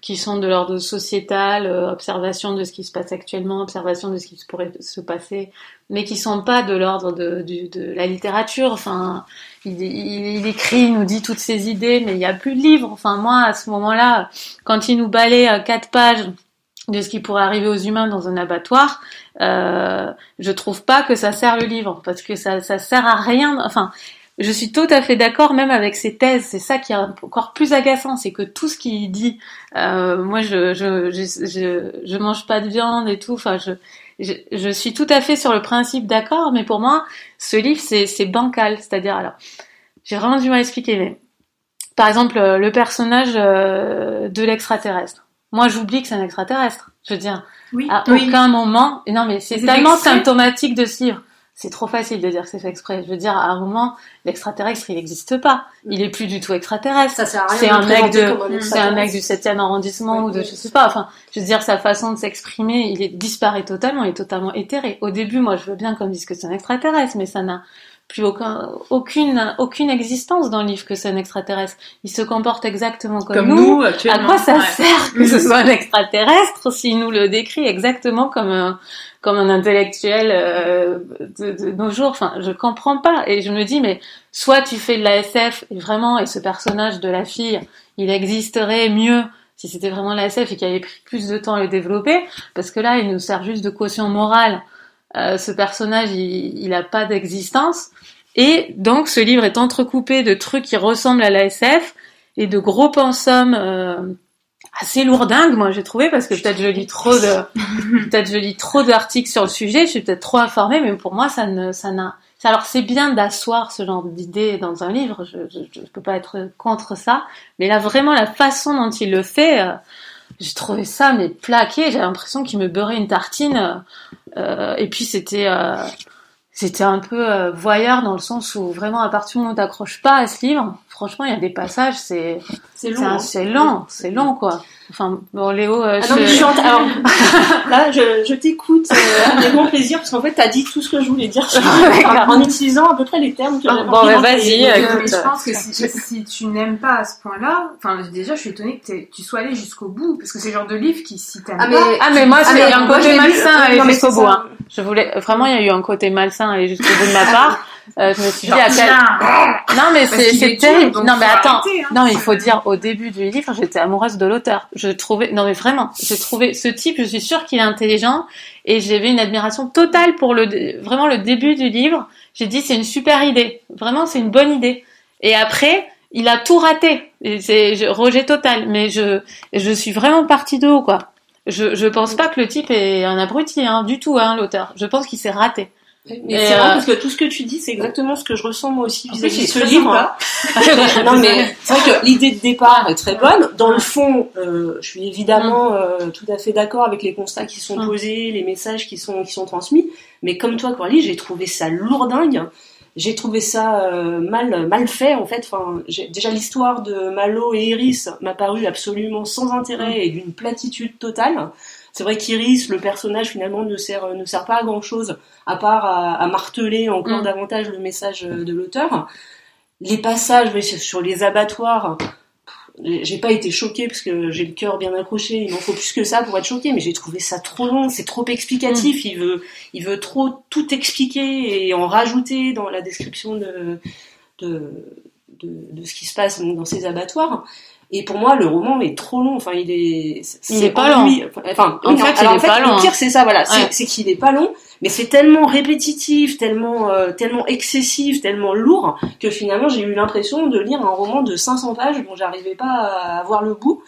qui sont de l'ordre sociétal, euh, observation de ce qui se passe actuellement, observation de ce qui pourrait se passer, mais qui sont pas de l'ordre de, la littérature. Enfin, il écrit, il nous dit toutes ses idées, mais il n'y a plus de livre. Enfin, moi, à ce moment-là, quand il nous balait euh, quatre pages de ce qui pourrait arriver aux humains dans un abattoir, euh, je trouve pas que ça sert le livre, parce que ça, ça sert à rien. Enfin, je suis tout à fait d'accord, même avec ses thèses. C'est ça qui est encore plus agaçant, c'est que tout ce qu'il dit, euh, moi, je, je, je, je, je mange pas de viande et tout. Enfin, je, je, je suis tout à fait sur le principe d'accord, mais pour moi, ce livre, c'est, c'est bancal. C'est-à-dire, alors, j'ai vraiment du mal à expliquer, mais par exemple, euh, le personnage euh, de l'extraterrestre. Moi, j'oublie que c'est un extraterrestre. Je veux dire, Oui. à Oui. aucun moment. Non, mais c'est tellement symptomatique de ce livre. C'est trop facile de dire que c'est fait exprès. Je veux dire, à un moment, l'extraterrestre, il n'existe pas. Il est plus du tout extraterrestre. Ça sert à rien C'est de un le mec de- C'est un mec du 7e arrondissement Oui, ou de oui. je sais pas. Enfin, je veux dire, sa façon de s'exprimer, il est disparaît totalement, il est totalement éthéré. Au début, moi, je veux bien qu'on dise que c'est un extraterrestre, mais ça n'a plus aucun, aucune, aucune existence dans le livre que c'est un extraterrestre. Il se comporte exactement comme, Comme nous. nous, À quoi ça Ouais. sert que ce *laughs* soit un extraterrestre s'il nous le décrit exactement comme un, comme un intellectuel euh, de, de nos jours Enfin, je comprends pas. Et je me dis, mais soit tu fais de la SF et vraiment, et ce personnage de la fille, il existerait mieux si c'était vraiment la SF et qu'il avait pris plus de temps à le développer, parce que là, il nous sert juste de caution morale. Euh, ce personnage, il, il a pas d'existence. Et donc, ce livre est entrecoupé de trucs qui ressemblent à la SF et de gros pensums euh, assez lourdingues, moi j'ai trouvé, parce que peut-être je lis trop de, *laughs* peut-être je lis trop d'articles sur le sujet, je suis peut-être trop informée, mais pour moi ça ne, ça n'a. Alors c'est bien d'asseoir ce genre d'idées dans un livre, je, je, je peux pas être contre ça, mais là vraiment la façon dont il le fait, euh, j'ai trouvé ça mais plaqué, j'ai l'impression qu'il me beurrait une tartine, euh, et puis c'était. euh, c'était un peu euh, voyeur dans le sens où vraiment à partir du moment où t'accroches pas à ce livre, franchement il y a des passages c'est C'est un- hein. c'est lent, c'est long quoi. Enfin bon Léo, euh, Ah non, mais je- je suis en- alors, *laughs* là, je, je t'écoute euh, avec grand plaisir parce qu'en fait, t'as dit tout ce que je voulais dire *laughs* en utilisant à peu près les termes que Ah, j'avais bon, bah, vas-y, Euh, je pense que si, *laughs* si tu n'aimes pas à ce point-là, enfin déjà je suis étonnée que tu sois allé jusqu'au bout, parce que c'est le genre de livre qui si t'aimes Ah, pas, mais- ah mais moi Ah, c'est mais il y a un côté malsain à aller jusqu'au bout. hein. Je voulais vraiment il y a eu un côté malsain à aller jusqu'au bout de ma part. Euh, je me suis dit à quel non mais c'est terrible. Non mais attends. arrêter, hein. Non, il faut dire au début du livre, j'étais amoureuse de l'auteur. Je trouvais, non mais vraiment, j'ai trouvé ce type, je suis sûre qu'il est intelligent et j'avais une admiration totale pour le, vraiment le début du livre. J'ai dit c'est une super idée, vraiment c'est une bonne idée. Et après, il a tout raté. C'est je- rejet total. Mais je, je suis vraiment partie de haut, quoi. Je, je pense pas que le type est un abruti, hein, du tout, hein, l'auteur. Je pense qu'il s'est raté. Mais c'est euh, vrai parce que tout ce que tu dis, c'est exactement ce que je ressens moi aussi vis-à-vis de ce livre. sympa. *laughs* non mais c'est vrai que l'idée de départ est très bonne. Dans le fond, euh, je suis évidemment euh, tout à fait d'accord avec les constats qui sont Mm. posés, les messages qui sont qui sont transmis. Mais comme toi, Coralie, j'ai trouvé ça lourdingue. J'ai trouvé ça euh, mal mal fait en fait. Enfin, j'ai- déjà l'histoire de Malo et Iris m'a paru absolument sans intérêt et d'une platitude totale. C'est vrai qu'Iris, le personnage finalement ne sert ne sert pas à grand chose à part à, à marteler encore Mm. davantage le message de l'auteur. Les passages sur les abattoirs, j'ai pas été choquée parce que j'ai le cœur bien accroché. Il m'en faut plus que ça pour être choquée, mais j'ai trouvé ça trop long. C'est trop explicatif. Il veut, il veut trop tout expliquer et en rajouter dans la description de de, de, de ce qui se passe dans ces abattoirs. Et pour moi, le roman est trop long. Enfin, il est. Il est pas long. Enfin, En non, fait, il alors, est en fait, pas long, Le pire, hein. c'est ça. Voilà, c'est Ouais. c'est qu'il est pas long, mais c'est tellement répétitif, tellement, euh, tellement excessif, tellement lourd que finalement, j'ai eu l'impression de lire un roman de 500 pages dont j'arrivais pas à voir le bout.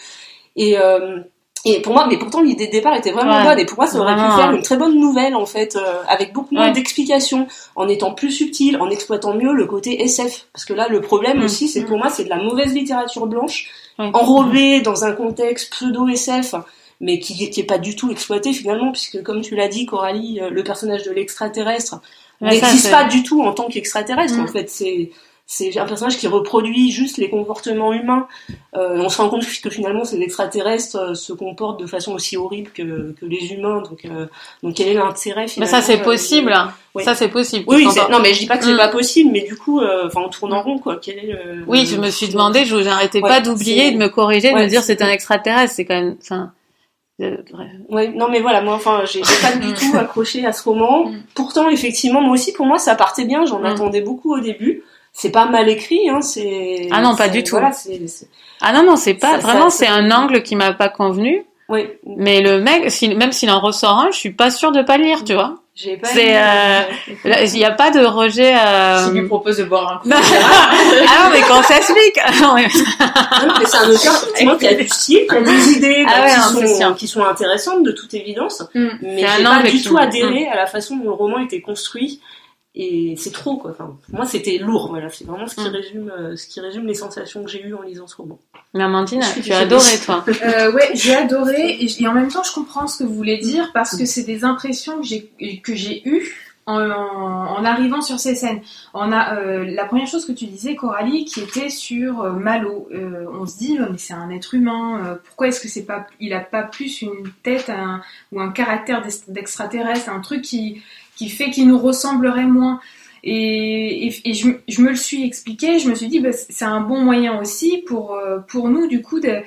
Et euh, et pour moi, mais pourtant l'idée de départ était vraiment Ouais. bonne. Et pour moi, ça aurait pu faire hein. une très bonne nouvelle en fait, euh, avec beaucoup moins Ouais. d'explications, en étant plus subtil, en exploitant mieux le côté SF. Parce que là, le problème Mm. aussi, c'est que pour moi, c'est de la mauvaise littérature blanche, Ouais. enrobée dans un contexte pseudo SF, mais qui est pas du tout exploité finalement, puisque comme tu l'as dit, Coralie, euh, le personnage de l'extraterrestre n'existe pas du tout en tant qu'extraterrestre. Mm. En fait, c'est c'est un personnage qui reproduit juste les comportements humains. Euh, on se rend compte que finalement ces extraterrestres euh, se comportent de façon aussi horrible que, que les humains. Donc, euh, donc quel est l'intérêt Mais finalement ça, c'est euh, possible. oui. Ça, c'est possible. Oui, non, mais je dis pas que c'est Mm. pas possible, mais du coup, euh, enfin, on tourne en rond, quoi. Quel est le... Oui, je me suis demandé, je j'arrêtais Ouais, pas d'oublier, de me corriger, de Ouais, me dire c'est- un extraterrestre. C'est quand même, enfin, euh. Ouais, non mais voilà, moi enfin j'ai j'ai pas du *laughs* tout accroché à ce roman. Mm. Pourtant effectivement moi aussi pour moi ça partait bien, j'en Mm. attendais beaucoup au début. C'est pas mal écrit hein, c'est Ah non, pas du tout. Voilà, Ah non non, c'est pas Ça- vraiment, c'est un angle qui m'a pas convenu. ouais, Mais le mec, si- même s'il en ressort un, je suis pas sûre de pas lire, tu vois. j'ai pas C'est, euh, Il y a pas de rejet. Euh... S'il lui propose de boire un coup. Non. *laughs* ah non, mais quand ça s'explique. Non, *laughs* mais- non, mais c'est un auteur effectivement qui a du style, qui a des idées Ah ouais, qui, sont, sûr. qui sont intéressantes de toute évidence, Mm. mais j'ai pas du tout adhéré à la façon dont le roman était construit. Et c'est trop quoi. Enfin, pour moi c'était lourd. Voilà, c'est vraiment ce qui Mm. résume, euh, ce qui résume les sensations que j'ai eues en lisant ce roman. Mais Amandine, tu as adoré, toi. *laughs* Euh, ouais, j'ai adoré et, en même temps je comprends ce que vous voulez dire parce que c'est des impressions que j'ai que j'ai eues en, arrivant sur ces scènes. On a euh, la première chose que tu disais, Coralie, qui était sur euh, Malo. Euh, on se dit, mais c'est un être humain. euh, pourquoi est-ce que c'est pas, il a pas plus une tête un- ou un caractère d'ex- d'extraterrestre, un truc qui qui fait qu'il nous ressemblerait moins. Et, et, je, je me le suis expliqué, je me suis dit, bah, c'est un bon moyen aussi pour, euh, pour nous, du coup, de,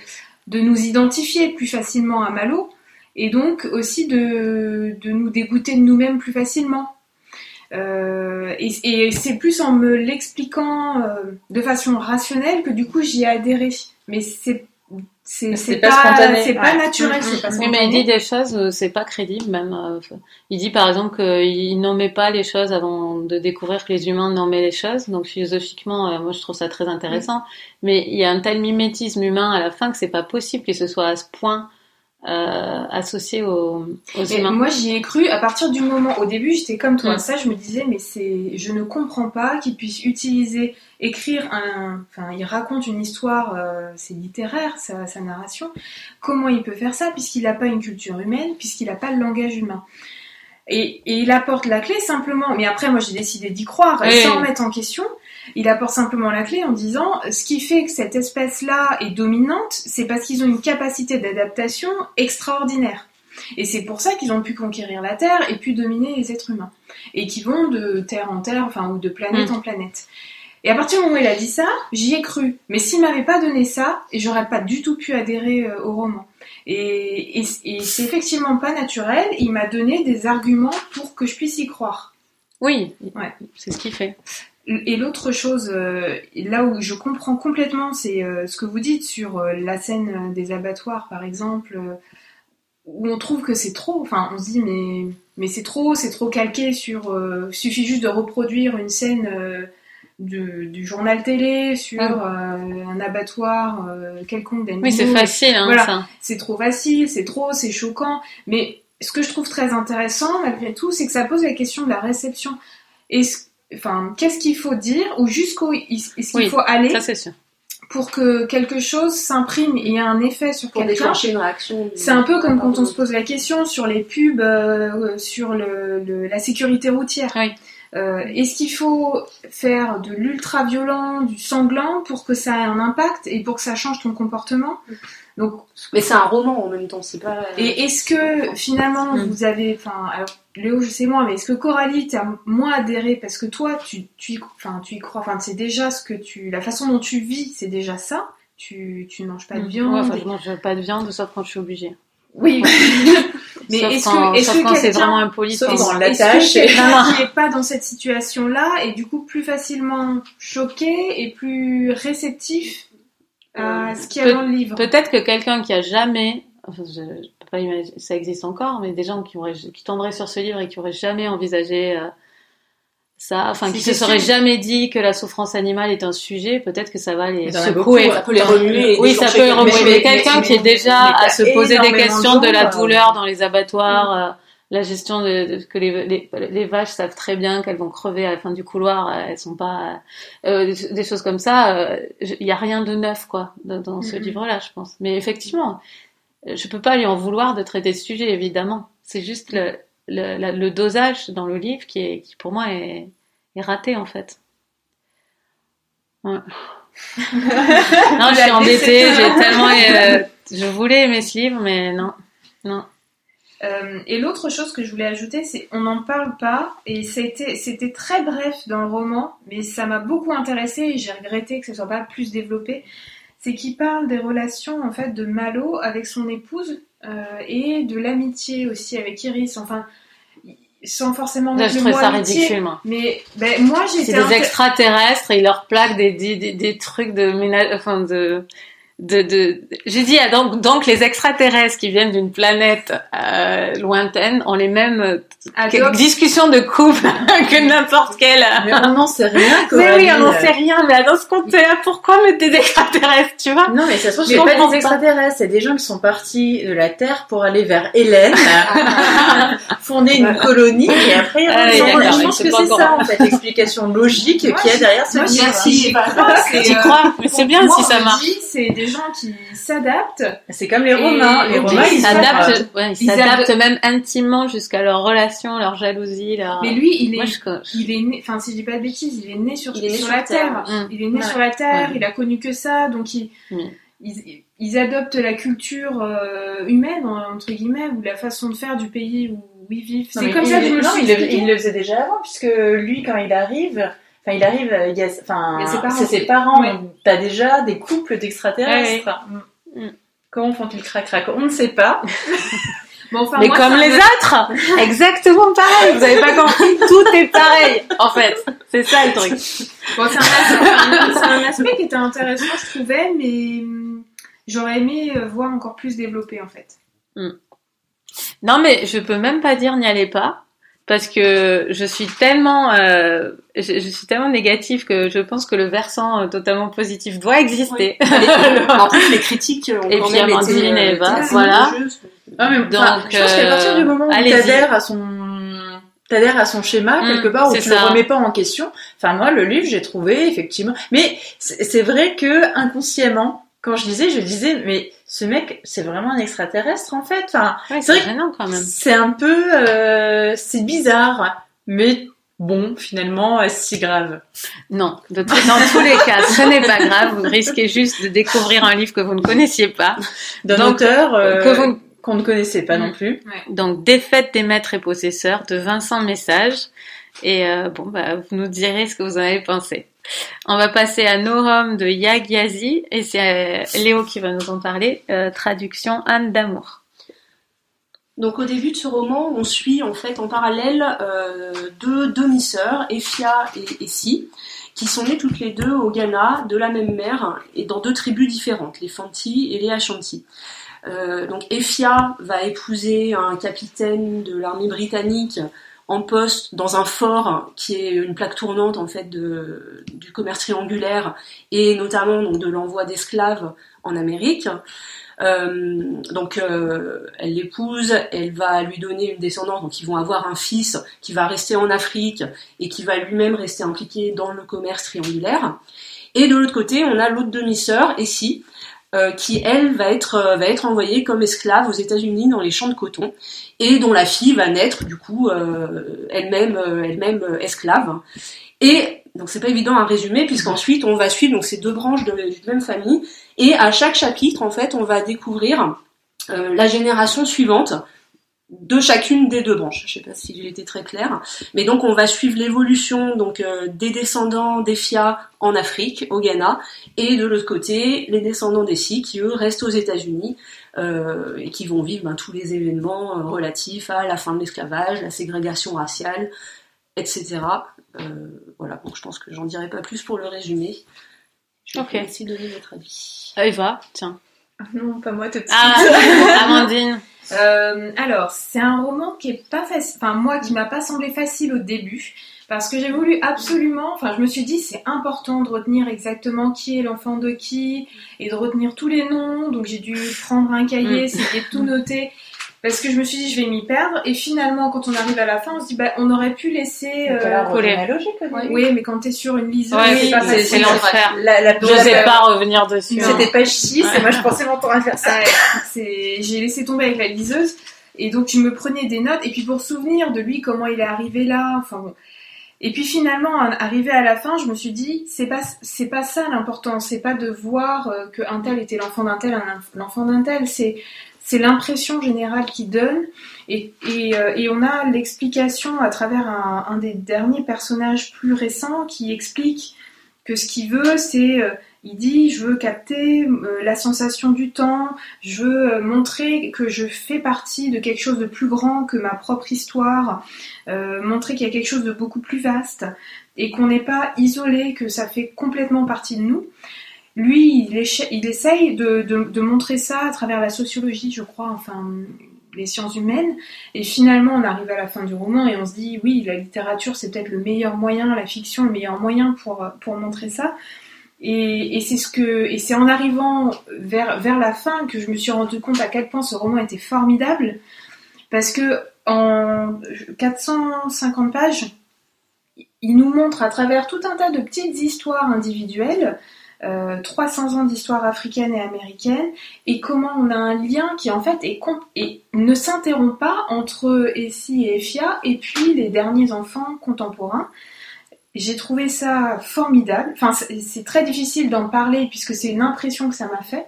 de nous identifier plus facilement à Malo et donc aussi de, de nous dégoûter de nous-mêmes plus facilement. Euh, et et c'est plus en me l'expliquant euh, de façon rationnelle que du coup j'y ai adhéré. Mais c'est c'est pas pas, spontané. c'est pas Ouais. naturel, Mm, c'est mm, pas mm. Oui, mais spontané. il dit des choses, euh, c'est pas crédible même. euh, Il dit par exemple qu'il nommait pas les choses avant de découvrir que les humains nommaient les choses. Donc philosophiquement, euh, moi je trouve ça très intéressant. Mais il y a un tel mimétisme humain à la fin que c'est pas possible qu'il se soit à ce point euh, associé aux, aux humains. moi j'y ai cru à partir du moment au début j'étais comme toi. Mm. ça je me disais mais c'est je ne comprends pas qu'il puisse utiliser écrire un enfin il raconte une histoire euh, c'est littéraire sa, sa narration. Comment il peut faire ça puisqu'il n'a pas une culture humaine puisqu'il n'a pas le langage humain? Et, et il apporte la clé simplement. Mais après moi j'ai décidé d'y croire sans remettre en question il apporte simplement la clé en disant ce qui fait que cette espèce-là est dominante, c'est parce qu'ils ont une capacité d'adaptation extraordinaire. Et c'est pour ça qu'ils ont pu conquérir la Terre et pu dominer les êtres humains. Et qui vont de terre en terre, enfin, ou de planète Mm. en planète. Et à partir du moment où il a dit ça, j'y ai cru. Mais s'il m'avait pas donné ça, j'aurais pas du tout pu adhérer euh, au roman. Et, et, et c'est effectivement pas naturel. Il m'a donné des arguments pour que je puisse y croire. Oui, Ouais. c'est ce qu'il fait. Et l'autre chose, euh, là où je comprends complètement, c'est euh, ce que vous dites sur euh, la scène des abattoirs, par exemple, où on trouve que c'est trop. Enfin, on se dit, mais, mais c'est trop, c'est trop calqué sur. Suffit juste de reproduire une scène du, du journal télé, sur Ah. euh, un abattoir euh, quelconque d'animaux. Oui, c'est facile, hein, Voilà. ça. C'est trop facile, c'est trop, c'est choquant. Mais ce que je trouve très intéressant, malgré tout, c'est que ça pose la question de la réception. Est-ce- Enfin, qu'est-ce qu'il faut dire ou jusqu'où est-ce qu'il Oui, faut aller Ça, c'est sûr. pour que quelque chose s'imprime et ait un effet sur quelqu'un? une réaction. c'est un peu comme quand on se pose la question sur les pubs, euh, sur le, le- la sécurité routière. Oui. Euh, Est-ce qu'il faut faire de l'ultra-violent, du sanglant pour que ça ait un impact et pour que ça change ton comportement? Donc, Mais c'est un roman en même temps, c'est pas. et est-ce que finalement Mm. vous avez, enfin, alors Léo, je sais moi, mais est-ce que Coralie t'as moins adhéré? Parce que toi, tu, enfin, tu y crois, enfin, c'est déjà ce que tu, la façon dont tu vis, c'est déjà ça. Tu, tu ne manges pas de viande. Ouais, enfin, je mange pas de viande, sauf quand je suis obligée. Oui. *laughs* mais est-ce quand, que, est-ce que quand c'est vraiment impoli. Sauf de temps en dans temps. la est-ce tâche que et- *laughs* qui n'est pas dans cette situation-là est du coup plus facilement choqué et plus réceptif à ce qu'il y a Peut- dans le livre Peut-être que quelqu'un qui a jamais, enfin, je, je peux pas imaginer, ça existe encore, mais des gens qui auraient, qui tomberaient sur ce livre et qui auraient jamais envisagé euh, ça, enfin, qui se seraient jamais dit que la souffrance animale est un sujet, peut-être que ça va les secouer. beaucoup, ça peut les remuer. Oui, ça peut les remuer. Mais, mais- quelqu'un qui est déjà à se poser des de questions de, la euh, douleur dans les abattoirs, euh, la gestion de, de- que les, les, les vaches savent très bien qu'elles vont crever à la fin du couloir, euh, elles sont pas euh, des, des choses comme ça. euh, Il y a rien de neuf quoi dans, ce Mhm. livre-là, je pense. Mais effectivement, euh, je peux pas lui en vouloir de traiter ce sujet, évidemment. C'est juste le, le, la- le dosage dans le livre qui est qui pour moi est, est raté en fait. Ouais. *laughs* non, je suis embêtée. J'ai tellement, euh, je voulais aimer ce livre, mais non, non. Euh, et l'autre chose que je voulais ajouter, c'est on n'en parle pas et c'était très bref dans le roman, mais ça m'a beaucoup intéressé et j'ai regretté que ce soit pas plus développé. C'est qu'il parle des relations en fait de Malo avec son épouse euh, et de l'amitié aussi avec Iris. Enfin, sans forcément Là, je mot ça amitié, ridicule, moi. Mais ben, moi C'est j'étais des inté- extraterrestres et ils leur plaquent des, des, des, des trucs de enfin de, de, de... j'ai dit, ah, donc, donc les extraterrestres qui viennent d'une planète euh, lointaine ont les mêmes euh, Adopte- discussions de couple *laughs* que n'importe quel. euh, Mais on n'en sait rien, *laughs* Mais Coralie. oui, on n'en sait rien, mais dans ce compte-là, pourquoi mettre des extraterrestres, tu vois? Non, mais ça se trouve, pas des extraterrestres, c'est des gens qui sont partis de la Terre pour aller vers Hélène, *laughs* fonder une colonie, et après, ils Ah, oui, reviennent. d'accord, Je pense que c'est ça, en fait, l'explication logique qu'il y a j'y- derrière ce j'y- livre. j'y crois, c'est, T'y euh, crois? Mais c'est bien si ça marche. dit, C'est des gens qui s'adaptent. C'est comme les Romains. Les Romains, ils s'adaptent, ouais, ils s'adaptent adaptent- même intimement jusqu'à leur relation, leur jalousie, leur. Mais lui, il est, Moi, je, il est né, enfin si je dis pas de bêtises, il est né sur, Il est né sur sur la Terre. Terre. Il est né Ouais. sur la Terre, Ouais. il a connu que ça, donc il, Mm. ils, ils adoptent la culture euh, humaine, entre guillemets, ou la façon de faire du pays où ils vivent. C'est comme il- ça que je me suis il, il le faisait déjà avant, puisque lui, quand il arrive, enfin, il arrive, il y a, enfin, Il y a ses parents. c'est ses parents. Ouais. T'as déjà des couples d'extraterrestres. Ouais, Mm. Comment font-ils crac-crac? On ne sait pas. *laughs* Bon, enfin, Mais moi, comme les me- autres Exactement pareil Vous avez pas compris Tout est pareil, en fait. C'est ça le truc. Bon, c'est un, aspect- c'est un aspect qui était intéressant, je trouvais, mais hum, j'aurais aimé euh, voir encore plus développé en fait. Non, mais je peux même pas dire n'y allez pas. Parce que je suis tellement, euh, je, je suis tellement négative que je pense que le versant euh, totalement positif doit exister. *laughs* En plus, les critiques ont Et quand puis même Amandine été, et euh, Eva, très voilà. Ah, mais, Donc, enfin, je pense qu'à partir du moment où t'adhères à son t'adhères à son schéma Mm, quelque part où tu ça. le remets pas en question. Enfin moi le livre j'ai trouvé effectivement mais c'est c'est vrai que inconsciemment quand je lisais je disais mais ce mec c'est vraiment un extraterrestre en fait. Enfin Ouais, C'est vrai gênant quand même. c'est un peu euh, c'est bizarre mais bon finalement est-ce si grave? Non, de dans tous les cas, ce n'est pas grave. Vous risquez juste de découvrir un livre que vous ne connaissiez pas. D'un auteur euh, que vous qu'on ne connaissait pas Mm. non plus. Donc, Défaite des maîtres et possesseurs de Vincent Message. Et euh, bon, bah, vous nous direz ce que vous en avez pensé. On va passer à Norum de Yag Yazi, et c'est euh, Léo qui va nous en parler. Euh, traduction Anne d'Amour. Donc au début de ce roman, on suit en fait en parallèle euh, deux demi-sœurs, Efia et Essie, qui sont nées toutes les deux au Ghana, de la même mère, et dans deux tribus différentes, les Fanti et les Ashanti. Donc Efia va épouser un capitaine de l'armée britannique en poste dans un fort qui est une plaque tournante en fait de, du commerce triangulaire et notamment donc de l'envoi d'esclaves en Amérique. Euh, donc euh, elle l'épouse, elle va lui donner une descendance, donc ils vont avoir un fils qui va rester en Afrique et qui va lui-même rester impliqué dans le commerce triangulaire. Et de l'autre côté, on a l'autre demi-sœur, Essie, euh, qui elle va être euh, va être envoyée comme esclave aux États-Unis dans les champs de coton et dont la fille va naître du coup euh, elle-même elle-même esclave. Et donc c'est pas évident à résumer puisqu'ensuite on va suivre donc ces deux branches de, d'une même famille et à chaque chapitre en fait on va découvrir la génération suivante de chacune des deux branches. Je sais pas si j'ai été très claire, mais donc on va suivre l'évolution donc euh, des descendants des Fia en Afrique, au Ghana, et de l'autre côté les descendants des Si qui eux restent aux États-Unis euh, et qui vont vivre ben, tous les événements euh, relatifs à la fin de l'esclavage, la ségrégation raciale, etc. voilà, donc je pense que j'en dirai pas plus pour le résumé. Je vais okay. essayer de donner votre avis. Eva, tiens. Non, pas moi tout de suite. Ah, *laughs* Amandine. Euh, alors, c'est un roman qui est pas facile, enfin moi qui m'a pas semblé facile au début, parce que j'ai voulu absolument, enfin je me suis dit c'est important de retenir exactement qui est l'enfant de qui et de retenir tous les noms, donc j'ai dû prendre un cahier, essayer de tout noter. Parce que je me suis dit, je vais m'y perdre. Et finalement, quand on arrive à la fin, on se dit, bah, on aurait pu laisser euh, coller. logique. Oui, mais quand t'es sur une liseuse, ouais, c'est pas c'est facile. l'enfer. La, la, Je sais pas revenir dessus. hein. C'était page 6 et moi je pensais mon temps à faire ça. C'est, j'ai laissé tomber avec la liseuse et donc je me prenais des notes et puis pour souvenir de lui comment il est arrivé là. Enfin bon. Et puis finalement, arrivé à la fin, je me suis dit, c'est pas, c'est pas ça l'important. C'est pas de voir euh, que un tel était l'enfant d'un tel, l'enfant d'un tel. C'est, c'est l'impression générale qu'il donne. Euh, et on a l'explication à travers un, des derniers personnages plus récents qui explique que ce qu'il veut, c'est, euh, il dit, je veux capter euh, la sensation du temps, je veux montrer que je fais partie de quelque chose de plus grand que ma propre histoire, montrer qu'il y a quelque chose de beaucoup plus vaste et qu'on n'est pas isolé, que ça fait complètement partie de nous. Lui, il, essaye de, montrer ça à travers la sociologie, je crois, enfin les sciences humaines. Et finalement, on arrive à la fin du roman et on se dit, oui, la littérature, c'est peut-être le meilleur moyen, la fiction, le meilleur moyen pour, montrer ça. Et c'est en arrivant vers, vers la fin que je me suis rendu compte à quel point ce roman était formidable. Parce que en 450 pages, il nous montre à travers tout un tas de petites histoires individuelles, euh, 300 ans d'histoire africaine et américaine, et comment on a un lien qui en fait est et ne s'interrompt pas entre Essie et Effia et puis les derniers enfants contemporains. J'ai trouvé ça formidable. Enfin, c'est très difficile d'en parler puisque c'est une impression que ça m'a fait.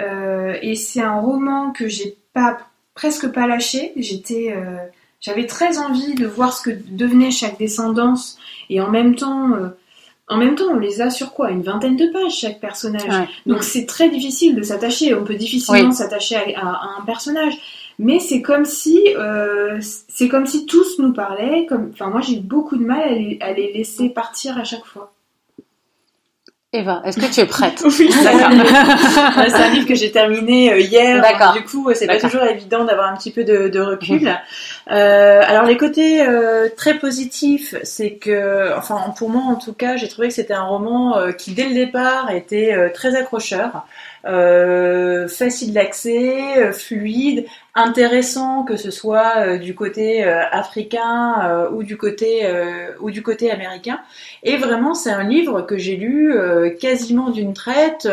Euh, et c'est un roman que j'ai pas presque pas lâché. J'étais, euh, j'avais très envie de voir ce que devenait chaque descendance et en même temps, euh, en même temps, on les a sur quoi? Une vingtaine de pages chaque personnage. Ouais. Donc c'est très difficile de s'attacher. On peut difficilement Oui. s'attacher à, à- à un personnage. Mais c'est comme si, euh, c'est comme si tous nous parlaient. Comme, enfin, moi j'ai eu beaucoup de mal à les, à les laisser partir à chaque fois. Eva, est-ce que tu es prête? *laughs* Oui, c'est un livre- c'est un livre que j'ai terminé euh, hier. D'accord. Du coup, c'est pas toujours évident d'avoir un petit peu de, de recul. Euh, alors les côtés euh, très positifs, c'est que, enfin pour moi en tout cas, j'ai trouvé que c'était un roman euh, qui dès le départ était très accrocheur, facile d'accès, fluide, intéressant que ce soit du côté africain ou du côté ou du côté américain. Et vraiment, c'est un livre que j'ai lu quasiment d'une traite.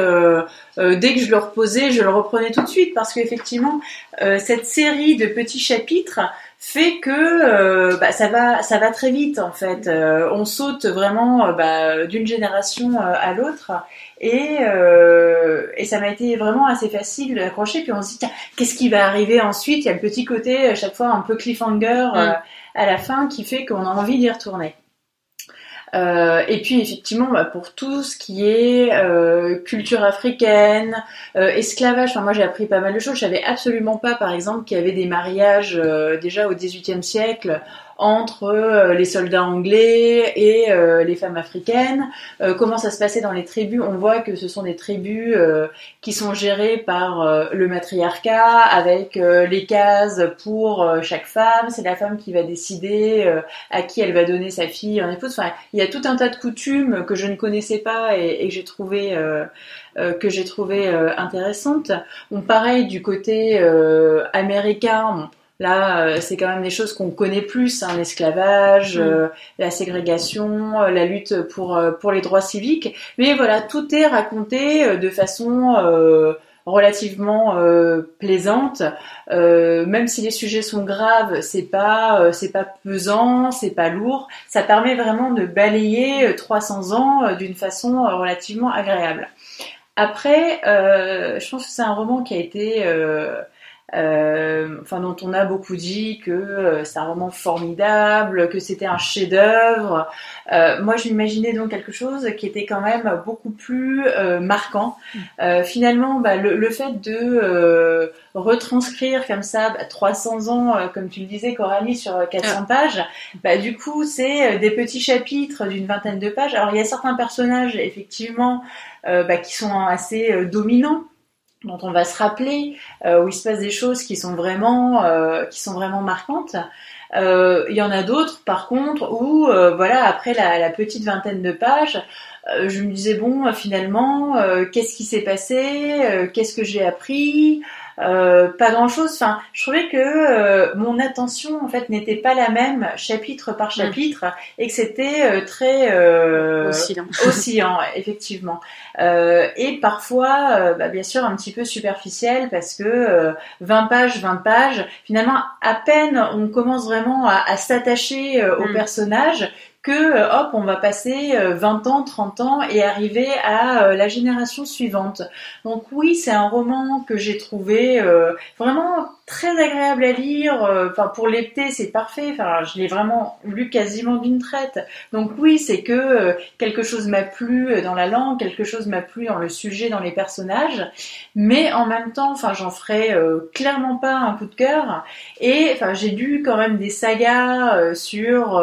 dès que je le reposais, je le reprenais tout de suite parce qu'effectivement, cette série de petits chapitres fait que euh, bah, ça va ça va très vite en fait. Euh, on saute vraiment euh, bah, d'une génération à l'autre et euh, et ça m'a été vraiment assez facile d'accrocher. Puis on se dit tiens, qu'est-ce qui va arriver ensuite? Il y a le petit côté à chaque fois un peu cliffhanger euh, à la fin qui fait qu'on a envie d'y retourner. Euh, et puis effectivement, bah, pour tout ce qui est euh, culture africaine, euh, esclavage, enfin moi j'ai appris pas mal de choses. Je savais absolument pas, par exemple, qu'il y avait des mariages déjà au XVIIIe siècle entre euh, les soldats anglais et euh, les femmes africaines, euh, comment ça se passait dans les tribus? On voit que ce sont des tribus qui sont gérées par le matriarcat, avec les cases pour chaque femme. C'est la femme qui va décider à qui elle va donner sa fille en épouse. Enfin, il y a tout un tas de coutumes que je ne connaissais pas et, que j'ai trouvé que j'ai trouvé intéressantes. Bon, pareil du côté américain. Là, euh, c'est quand même des choses qu'on connaît plus, hein, l'esclavage, mm. euh, la ségrégation, euh, la lutte pour pour les droits civiques. Mais voilà, tout est raconté de façon relativement plaisante. même si les sujets sont graves, c'est pas c'est pas pesant, c'est pas lourd. Ça permet vraiment de balayer 300 ans d'une façon relativement agréable. Après, je pense que c'est un roman qui a été euh, enfin dont on a beaucoup dit que euh, c'est un roman formidable, que c'était un chef-d'œuvre. Euh, moi, j'imaginais donc quelque chose qui était quand même beaucoup plus marquant. Finalement, bah, le, fait de retranscrire comme ça 300 bah, ans, comme tu le disais, Coralie, sur 400 ah. pages, bah, du coup, c'est des petits chapitres d'une vingtaine de pages. Alors, il y a certains personnages, effectivement, bah, qui sont assez dominants dont on va se rappeler, euh, où il se passe des choses qui sont vraiment, euh, qui sont vraiment marquantes. Euh, il y en a d'autres, par contre, où, voilà, après la, petite vingtaine de pages, je me disais bon, finalement, qu'est-ce qui s'est passé, qu'est-ce que j'ai appris, euh, pas grand chose. Enfin, je trouvais que euh, mon attention en fait n'était pas la même chapitre par mm. chapitre et que c'était euh, très oscillant. *laughs* oscillant, effectivement. et parfois, bah, bien sûr, un petit peu superficiel parce que 20 pages, 20 pages, finalement, à peine on commence vraiment à, à s'attacher au mm. personnage que euh, hop, on va passer 20 euh, ans, 30 ans et arriver à euh, la génération suivante. Donc oui, c'est un roman que j'ai trouvé vraiment très agréable à lire. Enfin, pour l'été, c'est parfait. Enfin, je l'ai vraiment lu quasiment d'une traite. Donc oui, c'est que quelque chose m'a plu dans la langue, quelque chose m'a plu dans le sujet, dans les personnages, mais en même temps, enfin, j'en ferai clairement pas un coup de cœur. Et enfin, j'ai lu quand même des sagas sur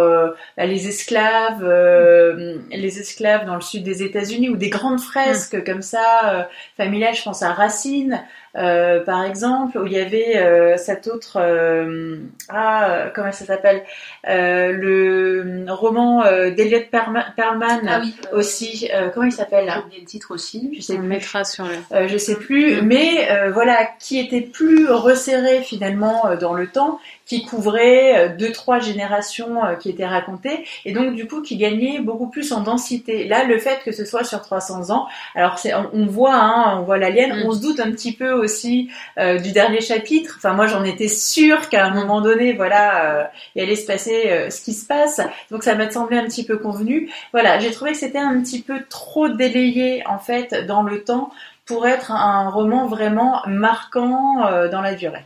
les esclaves euh, les esclaves dans le sud des États-Unis, ou des grandes fresques mm. comme ça, euh, familiales, je pense à Racine, euh, par exemple, où il y avait euh, cette autre, euh, ah, comment ça s'appelle, le roman d'Eliot Perlman ah aussi. comment il s'appelle là? le titre aussi. Je sais On mettra sur le. je sais plus, mm. mais voilà, qui était plus resserré finalement dans le temps, qui couvrait deux trois générations qui étaient racontées, et donc du coup qui gagnait beaucoup plus en densité. Là, le fait que ce soit sur 300 ans, alors c'est, on, voit, hein, on voit l'alien, mm. on se doute un petit peu aussi euh, du dernier chapitre. Enfin, moi, j'en étais sûre qu'à un moment donné, voilà, euh, il allait se passer euh, ce qui se passe. Donc, ça m'a semblé un petit peu convenu. Voilà, j'ai trouvé que c'était un petit peu trop délayé en fait dans le temps pour être un roman vraiment marquant dans la durée.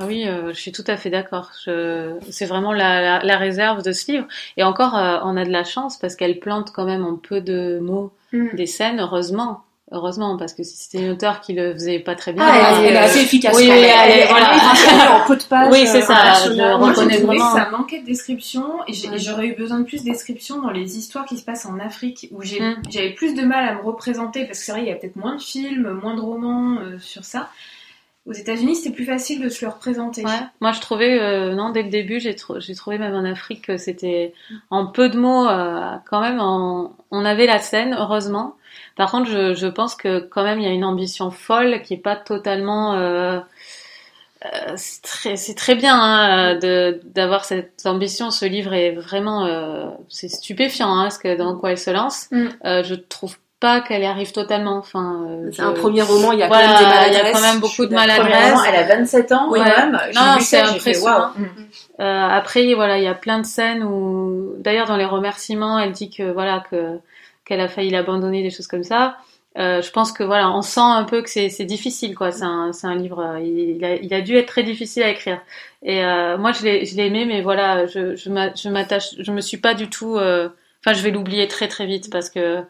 Ah oui, je suis tout à fait d'accord. C'est vraiment la, réserve de ce livre. Et encore, on a de la chance parce qu'elle plante quand même en peu de mots mm. des scènes, heureusement. Heureusement, parce que si c'était une auteur qui le faisait pas très bien, ah, elle, est assez efficace. Oui, elle, elle, voilà. en peu de pages. Oui, c'est ça. Euh, je reconnais vraiment. Ça manquait de description et j'aurais eu besoin de plus de description dans les histoires qui se passent en Afrique où j'ai, mm. j'avais plus de mal à me représenter parce que c'est vrai, il y a peut-être moins de films, moins de romans euh, sur ça. Aux États-Unis, c'était plus facile de se le représenter. Ouais. Moi, je trouvais, euh, non, dès le début, j'ai, j'ai trouvé même en Afrique que c'était en peu de mots, quand même, on avait la scène, heureusement. Par contre, je, je, pense que quand même il y a une ambition folle qui est pas totalement. Euh, euh, c'est très, bien hein, de d'avoir cette ambition. Ce livre est vraiment, euh, c'est stupéfiant, hein, ce que dans quoi elle se lance. Mm. Euh, je trouve pas qu'elle y arrive totalement. Enfin, euh, c'est un premier roman, il y a quand même des maladresses. Il y a quand même beaucoup de maladresses. Elle a 27 ans oui, quand même. Non, c'est impressionnant. Wow. Euh, après, voilà, il y a plein de scènes où, d'ailleurs, dans les remerciements, elle dit que voilà que qu'elle a failli l'abandonner, des choses comme ça. Euh, je pense que voilà, on sent un peu que c'est difficile quoi. C'est un, un, livre, euh, il a, il a, dû être très difficile à écrire. Et euh, moi je l'ai aimé, mais voilà, je, je m'attache, je me suis pas du tout. Euh, enfin, je vais l'oublier très très vite parce que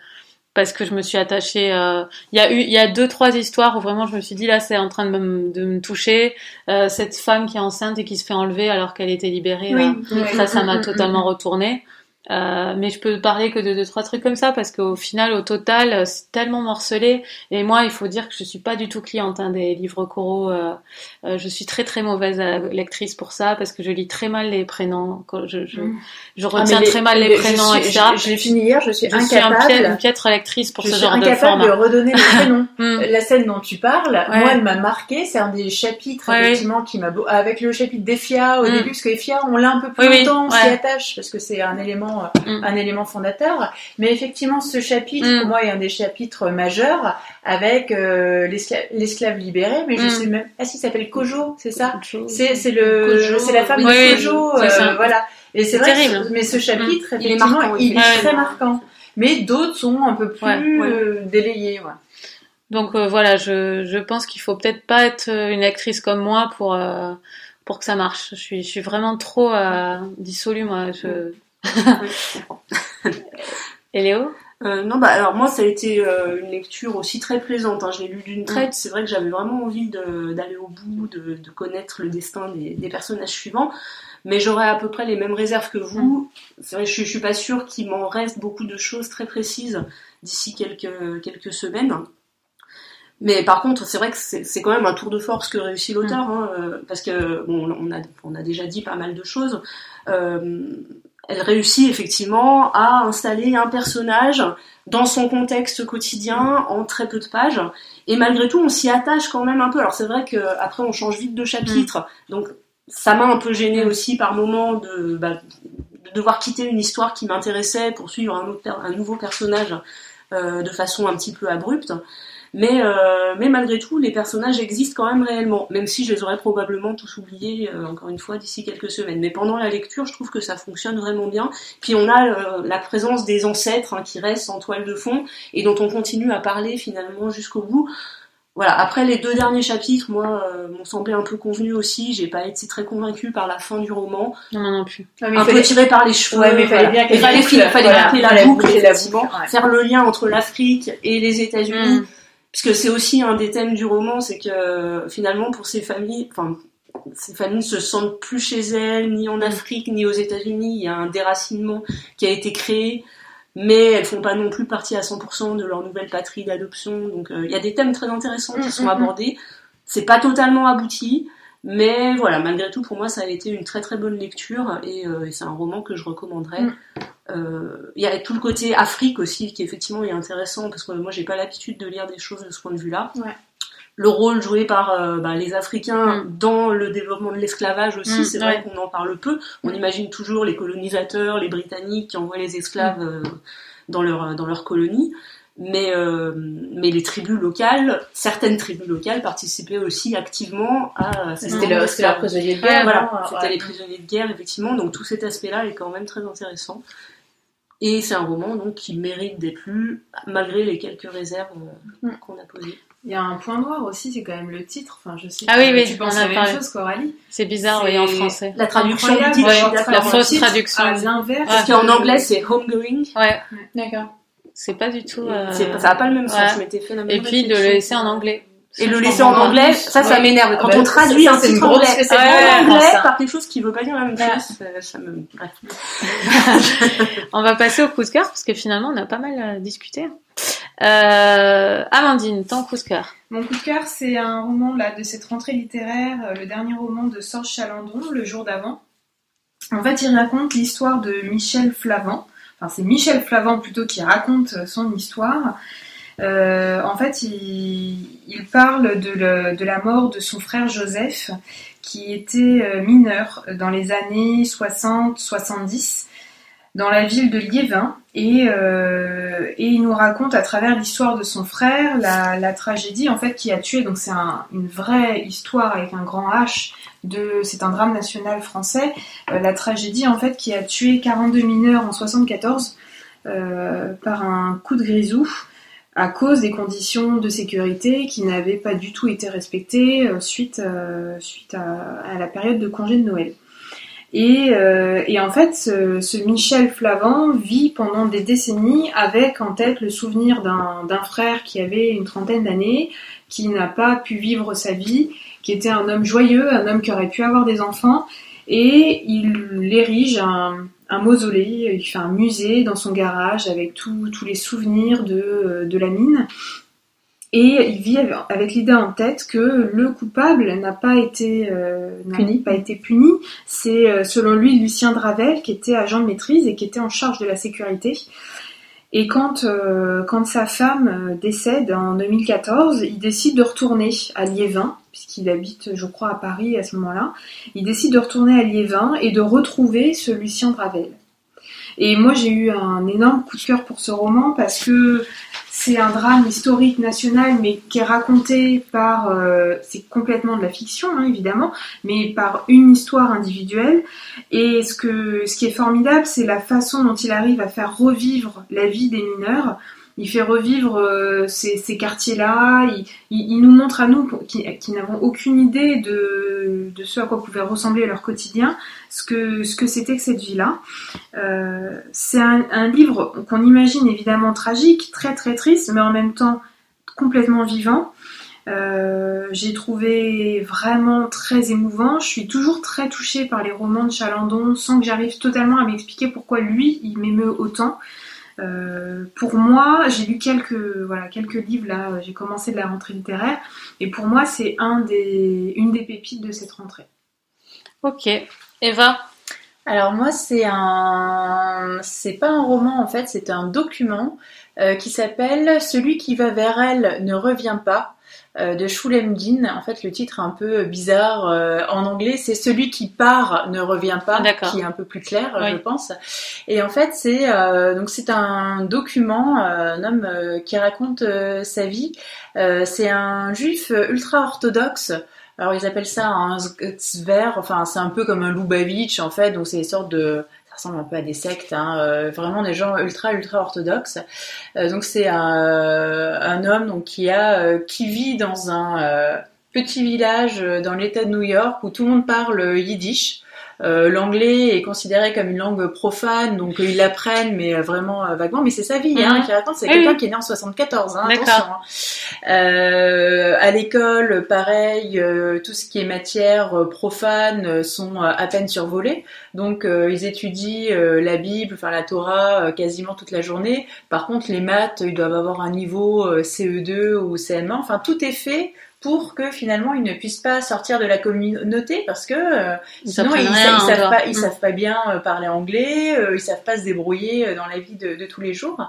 parce que je me suis attachée. euh, Il y a eu, il y a deux, trois histoires où vraiment je me suis dit là, c'est en train de me, de me toucher. Euh, cette femme qui est enceinte et qui se fait enlever alors qu'elle était libérée. là. Ça, ça m'a totalement retourné. Euh, mais je peux parler que de deux trois trucs comme ça parce qu'au final, au total, euh, c'est tellement morcelé. Et moi, il faut dire que je suis pas du tout cliente hein, des livres coraux. Euh, euh, je suis très très mauvaise lectrice pour ça parce que je lis très mal les prénoms. Je je, Mm. je Ah, retiens très mal les je prénoms, suis- etc. Je, je l'ai fini hier, je suis Je suis un incapable. piètre, une piètre lectrice pour je ce suis genre de incapable format. de redonner les prénoms. *laughs* Mm. La scène dont tu parles, Ouais. moi, elle m'a marqué. C'est un des chapitres, Ouais, effectivement, qui m'a beau... avec le chapitre d'Efia au Mm. début, parce que Efia, on l'a un peu plus Oui, oui, longtemps, on s'y ouais. attache, parce que c'est un élément, euh, Mm. un élément fondateur. Mais effectivement, ce chapitre, Mm. pour moi, est un des chapitres majeurs avec euh, l'esclave libéré. Mais je Mm. sais même, ah, si, il s'appelle Kojo, c'est ça? C'est le c'est la femme oui, de Kojo, euh, voilà. Et c'est que terrible. ce- mais ce chapitre, Il est marquant, il est très marquant. Mais d'autres sont un peu plus Ouais, ouais. euh, délayés. Ouais. Donc euh, voilà, je, je pense qu'il faut peut-être pas être une actrice comme moi pour euh, pour que ça marche. Je suis je suis vraiment trop euh, dissolue moi. Je... Ouais, je comprends. Et Léo? Euh, non, bah alors moi ça a été euh, une lecture aussi très plaisante. Hein. Je l'ai lu d'une traite. C'est vrai que j'avais vraiment envie d'aller au bout, de, de connaître le destin des, des personnages suivants. Mais j'aurais à peu près les mêmes réserves que vous. C'est vrai, que je, je suis pas sûre qu'il m'en reste beaucoup de choses très précises d'ici quelques quelques semaines. Mais par contre, c'est vrai que c'est quand même un tour de force que réussit l'auteur, hein, euh, parce que bon, on a on a déjà dit pas mal de choses. Euh, elle réussit effectivement à installer un personnage dans son contexte quotidien en très peu de pages. Et malgré tout, on s'y attache quand même un peu. Alors c'est vrai que après on change vite de chapitre, donc ça m'a un peu gêné Mm. aussi par moment de, bah, de devoir quitter une histoire qui m'intéressait pour suivre un, autre, per- un nouveau personnage euh, de façon un petit peu abrupte. Mais, euh, mais malgré tout, les personnages existent quand même réellement, même si je les aurais probablement tous oubliés, euh, encore une fois, d'ici quelques semaines. Mais pendant la lecture, je trouve que ça fonctionne vraiment bien. Puis on a euh, la présence des ancêtres hein, qui restent en toile de fond et dont on continue à parler finalement jusqu'au bout. Voilà. Après les deux derniers chapitres, moi, euh, m'ont semblé un peu convenus aussi. J'ai pas été très convaincue par la fin du roman, Non, moi non plus. Non, mais un fallait- peu tiré par les cheveux. Ouais, mais il fallait voilà. bien Il fallait, fallait voilà, la boucle, la effectivement. boucle, ouais. faire le lien entre l'Afrique et les États-Unis Mm. Puisque c'est aussi un des thèmes du roman, c'est que finalement pour ces familles, enfin ces familles ne se sentent plus chez elles, ni en Afrique, ni aux États-Unis. Il y a un déracinement qui a été créé, mais elles font pas non plus partie à 100% de leur nouvelle patrie d'adoption. Donc euh, il y a des thèmes très intéressants qui Mm, sont mm, abordés. C'est pas totalement abouti, mais voilà, malgré tout, pour moi, ça a été une très très bonne lecture et, euh, et c'est un roman que je recommanderais. Mm. Euh, Il y a tout le côté Afrique aussi qui effectivement est intéressant parce que moi j'ai pas l'habitude de lire des choses de ce point de vue-là. Ouais. Le rôle joué par euh, bah, les Africains Mm. dans le développement de l'esclavage aussi, Mm, c'est ouais. vrai qu'on en parle peu. On imagine toujours les colonisateurs, les Britanniques qui envoient les esclaves dans leur dans leur colonie. Mais, euh, mais les tribus locales, certaines tribus locales participaient aussi activement à ces C'était leur, c'était leur prisonnier de Ouais, guerre. voilà, non c'était Ouais. les prisonniers de guerre, effectivement. Donc tout cet aspect-là est quand même très intéressant. Et c'est un roman donc qui mérite d'être lu malgré les quelques réserves euh, Mm. qu'on a posées. Il y a un point noir aussi, c'est quand même le titre. Enfin, je sais Ah que oui, oui, tu on penses la même parlé. chose qu'Aurélie. C'est bizarre, oui, en français. La traduction du titre, ouais, la fausse traduction. À l'inverse. Parce qu'en anglais c'est homegoing. Ouais, D'accord. C'est pas du tout. euh, Ça n'a pas le même sens, ouais. je m'étais fait la même Et puis de le laisser en anglais. Et le laisser en anglais, ça, ça Ouais. m'énerve. Quand Ah bah, on traduit un c'est une titre grosse anglais en anglais par quelque chose qui veut pas dire la même chose, ça, ça me... Bref. *laughs* On va passer au coup de cœur parce que finalement on a pas mal euh, discuté. Euh, Amandine, ton coup de cœur. Mon coup de cœur, c'est un roman là, de cette rentrée littéraire, euh, le dernier roman de Sorge Chalandon, Le jour d'avant. En fait, il raconte l'histoire de Michel Flavant. Enfin, c'est Michel Flavant plutôt qui raconte euh, son histoire. Euh, en fait, il, parle de, le- de la mort de son frère Joseph, qui était euh, mineur dans les années 60-70 dans la ville de Liévin et, euh, et il nous raconte à travers l'histoire de son frère la, tragédie en fait qui a tué donc c'est un- une vraie histoire avec un grand H de c'est un drame national français euh, la tragédie en fait qui a tué 42 mineurs en 74 euh, par un coup de grisou à cause des conditions de sécurité qui n'avaient pas du tout été respectées suite, suite à, à la période de congé de Noël. Et, euh, et en fait, ce, ce Michel Flavant vit pendant des décennies avec en tête le souvenir d'un frère qui avait une trentaine d'années, qui n'a pas pu vivre sa vie, qui était un homme joyeux, un homme qui aurait pu avoir des enfants, et il érige un, un mausolée, il fait un musée dans son garage avec tous tous les souvenirs de, de la mine. Et il vit avec- l'idée en tête que le coupable n'a pas été euh, Puni. pas été puni. C'est euh, selon lui Lucien Dravel qui était agent de maîtrise et qui était en charge de la sécurité. Et quand euh, quand sa femme décède en 2014, il décide de retourner à Liévin puisqu'il habite, je crois, à Paris à ce moment-là. Il décide de retourner à Liévin et de retrouver ce Lucien Dravel. Et moi, j'ai eu un énorme coup de cœur pour ce roman parce que c'est un drame historique national, mais qui est raconté par, euh, c'est complètement de la fiction, hein, évidemment, mais par une histoire individuelle. Et ce qui est formidable, c'est la façon dont il arrive à faire revivre la vie des mineurs. Il fait revivre euh, ces, quartiers-là. Il, nous montre à nous qui, n'avons aucune idée de, ce à quoi pouvait ressembler leur quotidien, ce que, c'était que cette vie-là. Euh, c'est un, un livre qu'on imagine évidemment tragique, très très triste, mais en même temps complètement vivant. Euh, j'ai trouvé vraiment très émouvant. Je suis toujours très touchée par les romans de Chalandon, sans que j'arrive totalement à m'expliquer pourquoi lui, il m'émeut autant. Euh, pour moi, j'ai lu quelques voilà quelques livres là. J'ai commencé de la rentrée littéraire, et pour moi, c'est un des une des pépites de cette rentrée. Ok. Eva? Alors moi c'est un c'est pas un roman en fait, c'est un document euh, qui s'appelle Celui qui va vers elle ne revient pas euh, de Shulem Din. En fait le titre est un peu bizarre euh, en anglais, c'est Celui qui part ne revient pas qui est un peu plus clair Oui. je pense. Et en fait c'est euh, donc c'est un document euh, un homme euh, qui raconte euh, sa vie. Euh, c'est un juif ultra orthodoxe alors ils appellent ça un zver, enfin c'est un peu comme un Lubavitch en fait, donc c'est des sortes de... Ressemble un peu à des sectes, hein, euh, vraiment des gens ultra ultra orthodoxes. Euh, donc c'est un, un homme qui, euh, qui vit dans un euh, petit village euh, dans l'état de New York où tout le monde parle yiddish. Euh, L'anglais est considéré comme une langue profane, donc ils l'apprennent, mais euh, vraiment euh, vaguement. Mais c'est sa vie hein, qui raconte. C'est Oui, quelqu'un oui. qui est né en 74. Hein, attention, hein. Euh, à l'école, pareil, euh, tout ce qui est matière profane sont à peine survolés. Donc euh, ils étudient euh, la Bible, enfin la Torah, quasiment toute la journée. Par contre, les maths, ils doivent avoir un niveau euh, CE2 ou CM1. Enfin, tout est fait pour que finalement ils ne puissent pas sortir de la communauté parce que euh, Ils sinon ils, rien ils en savent pas ils Mm. savent pas bien euh, parler anglais, euh, ils savent pas se débrouiller euh, dans la vie de, de tous les jours.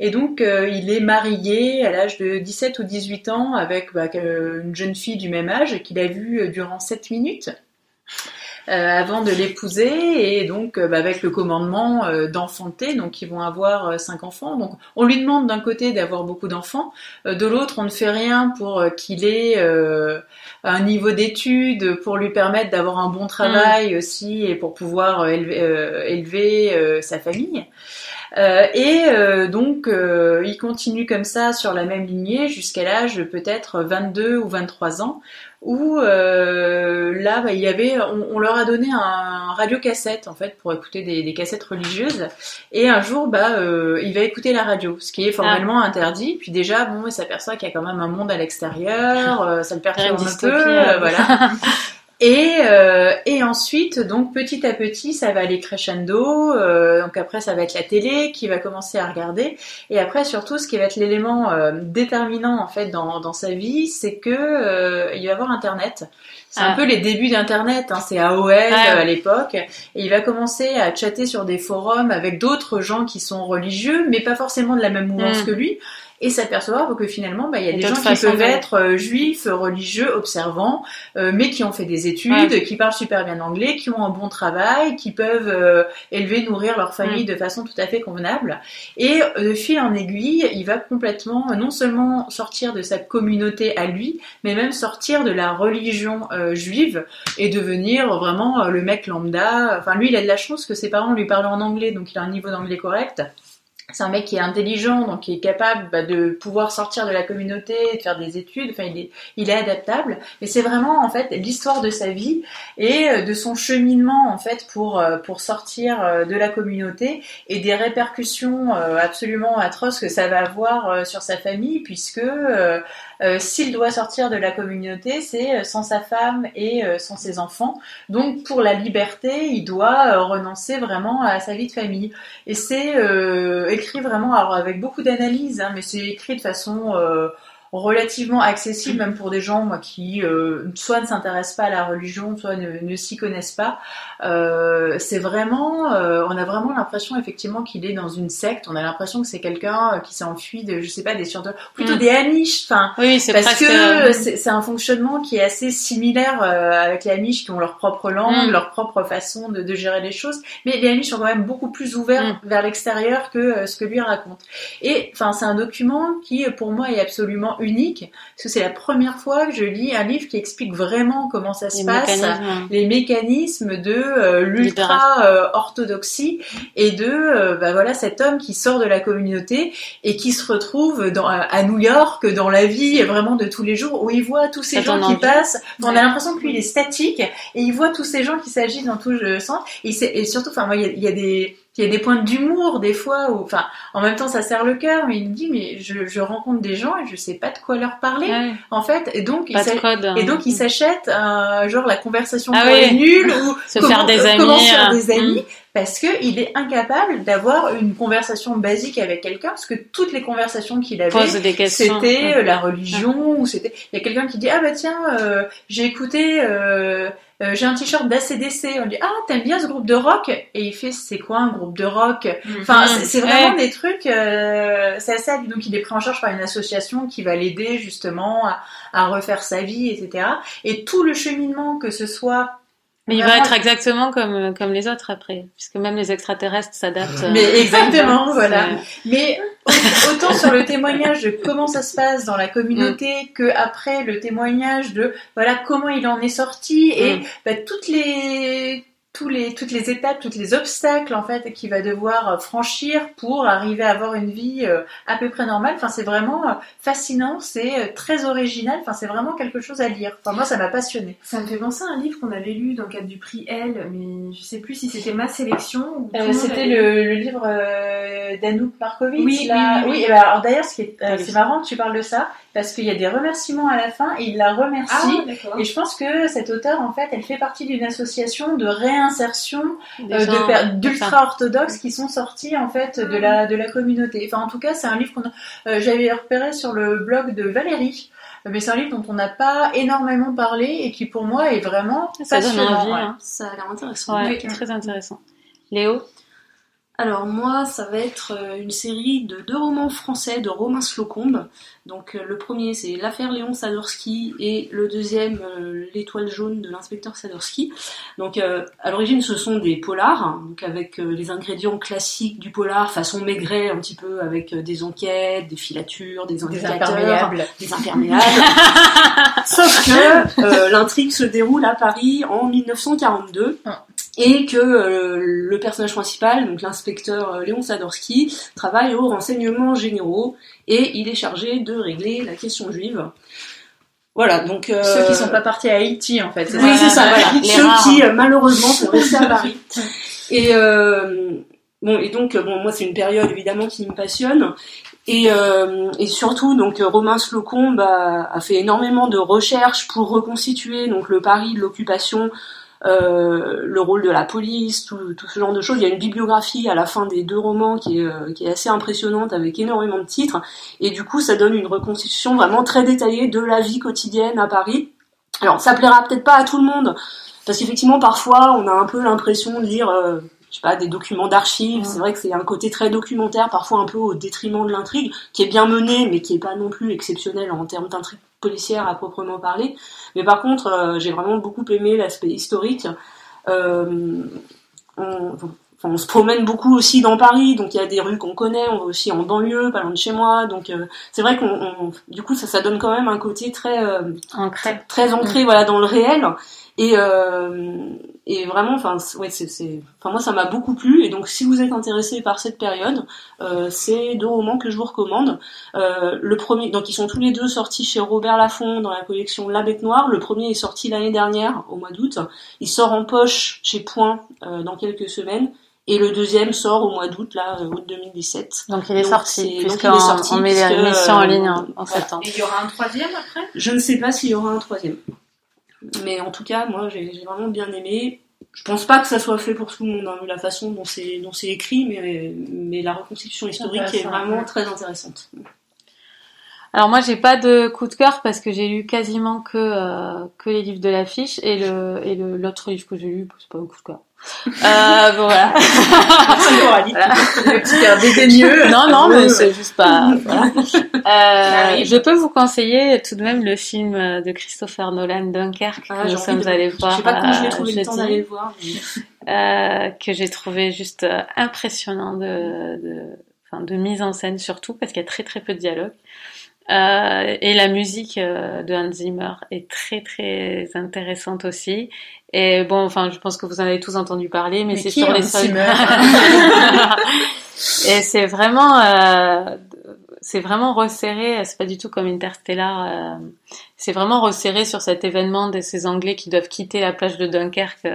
Et donc euh, il est marié à l'âge de 17 ou 18 ans avec bah, une jeune fille du même âge qu'il a vue euh, durant 7 minutes. Euh, avant de l'épouser. Et donc euh, bah, avec le commandement euh, d'enfanter donc ils vont avoir cinq enfants. Donc on lui demande d'un côté d'avoir beaucoup d'enfants. Euh, de l'autre on ne fait rien pour qu'il ait euh, un niveau d'études pour lui permettre d'avoir un bon travail aussi et pour pouvoir élever, euh, élever euh, sa famille. Euh, et euh, donc, euh, il continue comme ça sur la même lignée jusqu'à l'âge peut-être 22 ou 23 ans, où euh, là, bah, il y avait, on, on leur a donné un radiocassette en fait pour écouter des, des cassettes religieuses. Et un jour, bah, euh, il va écouter la radio, ce qui est formellement interdit. Puis déjà, bon, il s'aperçoit qu'il y a quand même un monde à l'extérieur, euh, ça le perturbe un peu, voilà. *laughs* Et, euh, et ensuite, donc petit à petit, ça va aller crescendo. euh, donc après, ça va être la télé qui va commencer à regarder. Et après, surtout, ce qui va être l'élément euh, déterminant en fait dans, dans sa vie, c'est que euh, il va avoir Internet. C'est Ah. un peu les débuts d'Internet. Hein, c'est AOL ouais. euh, à l'époque. Et il va commencer à chatter sur des forums avec d'autres gens qui sont religieux, mais pas forcément de la même mouvance Mm. que lui. Et s'apercevoir que finalement, bah, il y a des gens qui peuvent être euh, juifs, religieux, observants, euh, mais qui ont fait des études, Ouais. qui parlent super bien anglais, qui ont un bon travail, qui peuvent euh, élever, nourrir leur famille Mm. de façon tout à fait convenable. Et de fil en aiguille, il va complètement, non seulement sortir de sa communauté à lui, mais même sortir de la religion euh, juive et devenir vraiment euh, le mec lambda. Enfin, lui, il a de la chance que ses parents lui parlent en anglais, donc il a un niveau d'anglais correct. C'est un mec qui est intelligent, donc qui est capable bah, de pouvoir sortir de la communauté, de faire des études. Enfin, il est, il est adaptable. Et c'est vraiment en fait l'histoire de sa vie et euh, de son cheminement en fait pour euh, pour sortir euh, de la communauté et des répercussions absolument atroces que ça va avoir sur sa famille, puisque s'il doit sortir de la communauté, c'est sans sa femme et sans ses enfants. Donc pour la liberté, il doit renoncer vraiment à sa vie de famille. Et c'est écrit vraiment alors avec beaucoup d'analyse, hein, mais c'est écrit de façon euh, relativement accessible même pour des gens moi qui euh, soit ne s'intéressent pas à la religion soit ne, ne s'y connaissent pas euh, c'est vraiment euh, on a vraiment l'impression effectivement qu'il est dans une secte on a l'impression que c'est quelqu'un qui s'est enfui de je sais pas des surdots plutôt mm. des Amish enfin oui, parce que euh, c'est un fonctionnement qui est assez similaire avec les Amish qui ont leur propre langue mm. leur propre façon de, de, gérer les choses mais les Amish sont quand même beaucoup plus ouverts mm. vers l'extérieur que ce que lui raconte et enfin c'est un document qui pour moi est absolument unique, parce que c'est la première fois que je lis un livre qui explique vraiment comment ça se passe, les mécanismes de euh, l'ultra-orthodoxie euh, et de euh, bah voilà cet homme qui sort de la communauté et qui se retrouve dans, à New York dans la vie vraiment de tous les jours où il voit tous ces gens qui passent. On a l'impression que lui il est statique et il voit tous ces gens qui s'agitent dans tout le sens et, et surtout, enfin moi il y a des il y a des points d'humour des fois où, enfin, en même temps ça serre le cœur, mais il me dit mais je, je, rencontre des gens et je sais pas de quoi leur parler en fait, et donc il et donc il s'achète genre la conversation ah, oui. ou *laughs* se faire des amis, comment se faire des euh, amis. Mm. Parce que il est incapable d'avoir une conversation basique avec quelqu'un, parce que toutes les conversations qu'il avait, c'était euh, la religion, ou c'était, il y a quelqu'un qui dit ah bah tiens, euh, j'ai écouté euh, euh, j'ai un t-shirt d'ACDC. On dit ah t'aimes bien ce groupe de rock? Et il fait c'est quoi un groupe de rock? Enfin mm-hmm. c'est vraiment des trucs. Euh, c'est assez donc il est pris en charge par une association qui va l'aider justement à, à, refaire sa vie, etc. Et tout le cheminement que ce soit mais il va être exactement comme comme les autres après, puisque même les extraterrestres s'adaptent. Mais exactement, *laughs* voilà. Mais autant sur le témoignage de comment ça se passe dans la communauté mm. que après le témoignage de voilà comment il en est sorti et mm. bah, toutes les tous les, toutes les étapes, tous les obstacles en fait qu'il va devoir euh, franchir pour arriver à avoir une vie euh, à peu près normale. Enfin, c'est vraiment euh, fascinant, c'est très original. Enfin, c'est vraiment quelque chose à lire. Enfin, moi, ça m'a passionné. Ça me fait penser à un livre qu'on avait lu dans le cadre du prix L, mais je sais plus si c'était ma sélection ou. c'était le, le, livre d'Anouk Markovitch. Oui, là. oui, oui. oui. alors d'ailleurs, ce qui est, c'est marrant que tu parles de ça parce qu'il y a des remerciements à la fin et il la remercie. Ah, et je pense que cette auteure, en fait, elle fait partie d'une association de réinsertion euh, d'ultra orthodoxes qui sont sortis en fait de la de la communauté. Enfin, en tout cas, c'est un livre qu'on euh, j'avais repéré sur le blog de Valérie. Mais c'est un livre dont on n'a pas énormément parlé et qui pour moi est vraiment ça passionnant. Donne envie, hein. Ça a l'air intéressant. Ouais, très intéressant. Léo? Alors moi, ça va être euh, une série de deux romans français de Romain Slocombe. Donc euh, le premier c'est l'affaire Léon Sadorski et le deuxième euh, l'étoile jaune de l'inspecteur Sadorski. Donc à l'origine ce sont des polars, hein, donc avec les ingrédients classiques du polar, façon maigret un petit peu avec des enquêtes, des filatures, des indicateurs, des imperméables. *laughs* Sauf que l'intrigue se déroule à Paris en 1942 et que euh, le personnage principal, donc l'inspecteur euh, Léon Sadorski, travaille aux renseignements généraux et il est chargé de régler la question juive. Voilà, donc euh... ceux qui sont pas partis à Haïti en fait. Oui, c'est ça. Voilà. ceux qui euh, malheureusement sont restés à Paris. *laughs* Et bon, et donc bon, moi c'est une période évidemment qui me passionne. Et, et surtout, donc Romain Slocombe a, a, fait énormément de recherches pour reconstituer donc le Paris de l'occupation euh, le rôle de la police, tout, ce genre de choses. Il y a une bibliographie à la fin des deux romans qui est, euh, qui est assez impressionnante avec énormément de titres. Et du coup, ça donne une reconstitution vraiment très détaillée de la vie quotidienne à Paris. Alors, ça plaira peut-être pas à tout le monde, parce qu'effectivement, parfois, on a un peu l'impression de lire, euh, je sais pas, des documents d'archives. C'est vrai que c'est un côté très documentaire, parfois un peu au détriment de l'intrigue, qui est bien menée, mais qui est pas non plus exceptionnel en termes d'intrigue policière à proprement parler. Mais par contre, euh, j'ai vraiment beaucoup aimé l'aspect historique. Euh, on, se promène beaucoup aussi dans Paris, donc il y a des rues qu'on connaît, on va aussi en banlieue, pas loin de chez moi, donc euh, c'est vrai qu'on, du coup, ça, ça donne quand même un côté très ancré, très, ancré, mm. voilà, dans le réel. Et, euh, et vraiment, enfin, ouais, c'est, c'est, enfin moi ça m'a beaucoup plu. Et donc si vous êtes intéressé par cette période, euh, c'est deux romans que je vous recommande. Euh, le premier, donc ils sont tous les deux sortis chez Robert Laffont dans la collection La Bête Noire. Le premier est sorti l'année dernière au mois d'août. Il sort en poche chez Point euh, dans quelques semaines. Et le deuxième sort au mois d'août, là, euh, août 2017. Donc il est Donc, sorti, c'est- donc, puisqu'on il est sorti, on met puisque, l'émission en euh, ligne en, en voilà. septembre. Et il y aura un troisième après? Je ne sais pas s'il y aura un troisième. Mais en tout cas, moi, j'ai vraiment bien aimé. Je pense pas que ça soit fait pour tout le monde, hein, la façon dont c'est écrit, mais, mais la reconstitution historique est vraiment très intéressante. Alors moi j'ai pas de coup de cœur parce que j'ai lu quasiment que euh, que les livres de l'affiche et le et le l'autre livre que j'ai lu c'est pas un coup de cœur. *laughs* Euh, bon, voilà. Voilà. Le petit air dédaigneux. non non Ouais, mais c'est juste pas. voilà. *laughs* Euh, arrive. je peux vous conseiller tout de même le film de Christopher Nolan Dunkerque Ah, que j'ai nous sommes de- allés Je voir. sais pas comment je vais trouver le temps jeudi. d'aller le voir. mais- que j'ai trouvé juste euh, impressionnant de, de, enfin, de mise en scène surtout parce qu'il y a très très peu de dialogue. Euh, et la musique euh, de Hans Zimmer est très très intéressante aussi. Et bon, enfin, je pense que vous en avez tous entendu parler, mais, Mais c'est sur est les Hans sols. Zimmer *laughs* et c'est vraiment, euh, c'est vraiment resserré. C'est pas du tout comme Interstellar. euh, c'est vraiment resserré sur cet événement de ces Anglais qui doivent quitter la plage de Dunkerque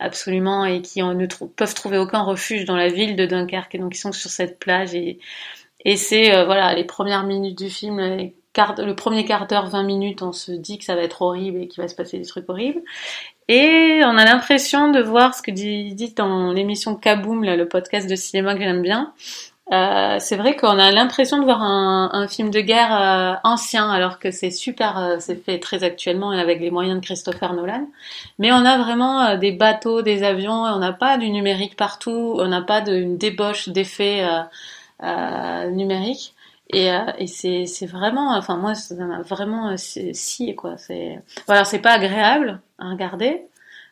absolument et qui en- ne peuvent trouver aucun refuge dans la ville de Dunkerque et donc ils sont sur cette plage et et c'est euh, voilà les premières minutes du film le premier quart d'heure 20 minutes on se dit que ça va être horrible et qu'il va se passer des trucs horribles et on a l'impression de voir ce que dit, dit dans l'émission Kaboom là, le podcast de cinéma que j'aime bien euh, c'est vrai qu'on a l'impression de voir un, un film de guerre euh, ancien, alors que c'est super, euh, c'est fait très actuellement et avec les moyens de Christopher Nolan. Mais on a vraiment euh, des bateaux, des avions, on n'a pas du numérique partout, on n'a pas d'une débauche d'effets euh, numériques. Et, euh, et c'est c'est vraiment, enfin moi ça m'a vraiment euh, scié quoi. C'est voilà, c'est pas agréable à regarder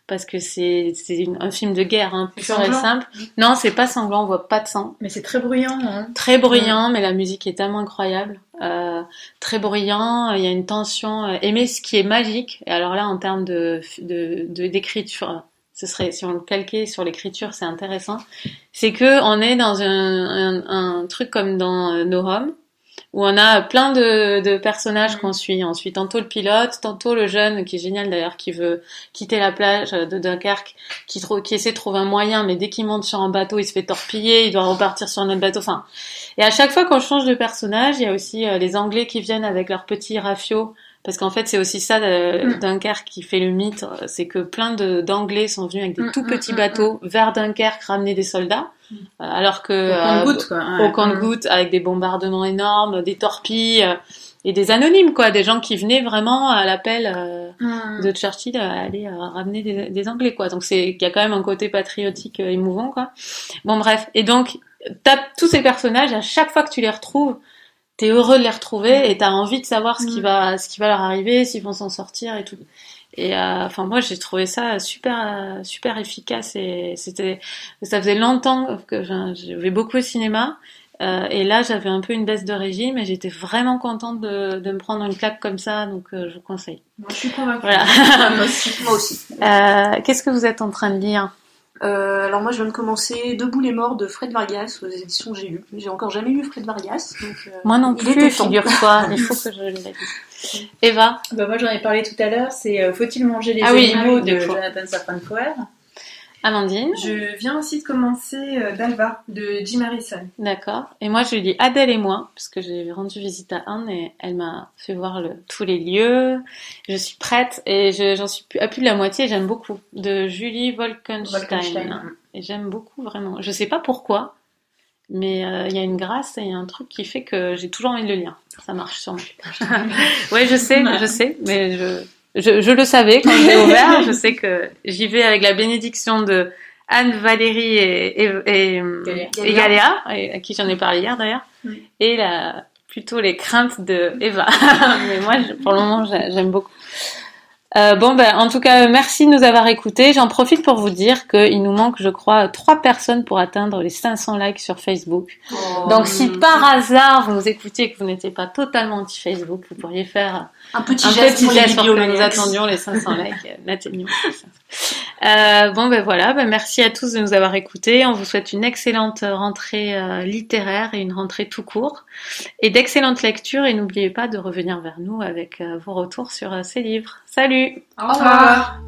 parce que c'est c'est une- un film de guerre, hein, pur et simple. Non, c'est pas sanglant, on voit pas de sang Mais c'est très bruyant. Hein. très bruyant, mais la musique est tellement incroyable. Euh, très bruyant, il y a une tension. Et mais ce qui est magique, et alors là en termes de de de- d'écriture, ce serait si on le calquait sur l'écriture, c'est intéressant. C'est que on est dans un, un, un truc comme dans euh, No Home, où on a plein de, de personnages qu'on suit. On suit tantôt le pilote, tantôt le jeune, qui est génial d'ailleurs, qui veut quitter la plage de Dunkerque, qui, qui essaie de trouver un moyen, mais dès qu'il monte sur un bateau, il se fait torpiller, il doit repartir sur un autre bateau. Enfin, et à chaque fois qu'on change de personnage, il y a aussi euh, les Anglais qui viennent avec leurs petits rafios. Parce qu'en fait, c'est aussi ça de, Mm. Dunkerque qui fait le mythe, euh, c'est que plein de d'Anglais sont venus avec des Mm, tout mm, petits bateaux vers Dunkerque ramener des soldats, euh, alors que Au euh, compte-gouttes, ouais. compte-gouttes avec des bombardements énormes, des torpilles euh, et des anonymes quoi, des gens qui venaient vraiment à l'appel euh, Mm. de Churchill à aller euh, ramener des, des Anglais quoi. Donc c'est il y a quand même un côté patriotique euh, émouvant quoi. Bon bref, et donc tape tous ces personnages à chaque fois que tu les retrouves, t'es heureux de les retrouver et t'as envie de savoir ce qui Mm. va ce qui va leur arriver, s'ils vont s'en sortir et tout. Et euh, enfin moi j'ai trouvé ça super super efficace et c'était ça faisait longtemps que je, je vais beaucoup au cinéma euh, et là j'avais un peu une baisse de régime et j'étais vraiment contente de, de me prendre une claque comme ça donc euh, je vous conseille. Moi, je suis convaincue. Voilà. *laughs* moi aussi. Moi aussi. Euh, Qu'est-ce que vous êtes en train de lire? Euh, alors moi je viens de commencer Debout les morts de Fred Vargas aux éditions J'ai lu. J'ai encore jamais lu Fred Vargas. Donc, euh, Moi non plus, figure-toi. *laughs* Il faut que je le lise. Eva? Bah, moi, j'en ai parlé tout à l'heure. C'est euh, Faut-il manger les Ah oui, animaux ah oui, de. Jonathan Safran Foer. Amandine Je viens aussi de commencer euh, Dalva de Jim Harrison. D'accord. Et moi, je lis Adèle et moi, parce que j'ai rendu visite à Anne et elle m'a fait voir le, tous les lieux. Je suis prête et je- j'en suis plus- à plus de la moitié. J'aime beaucoup. De Julie Wolkenstein. Wolkenstein. Et j'aime beaucoup, vraiment. Je sais pas pourquoi, mais euh, il y a une grâce et un truc qui fait que j'ai toujours envie de le lire. Ça marche sur moi. *laughs* ouais, je sais, je sais, mais je, je, je le savais quand j'ai *laughs* ouvert. Je sais que j'y vais avec la bénédiction de Anne, Valérie et, et, et, Galéa. et Galéa, et à qui j'en ai parlé hier d'ailleurs, Mm. et la, plutôt les craintes de Eva. *laughs* mais moi, pour le moment, j'ai- j'aime beaucoup. Euh, bon, ben, en tout cas, merci de nous avoir écoutés. J'en profite pour vous dire qu'il nous manque, je crois, trois personnes pour atteindre les 500 likes sur Facebook. Oh. Donc, si par hasard vous nous écoutiez et que vous n'étiez pas totalement anti-Facebook, vous pourriez faire un petit un geste petit pour les geste pour que nous attendions les 500 *laughs* likes. euh. Euh, bon, ben voilà, ben merci à tous de nous avoir écoutés. On vous souhaite une excellente rentrée euh, littéraire et une rentrée tout court. Et d'excellentes lectures. Et n'oubliez pas de revenir vers nous avec euh, vos retours sur euh, ces livres. Salut Au revoir.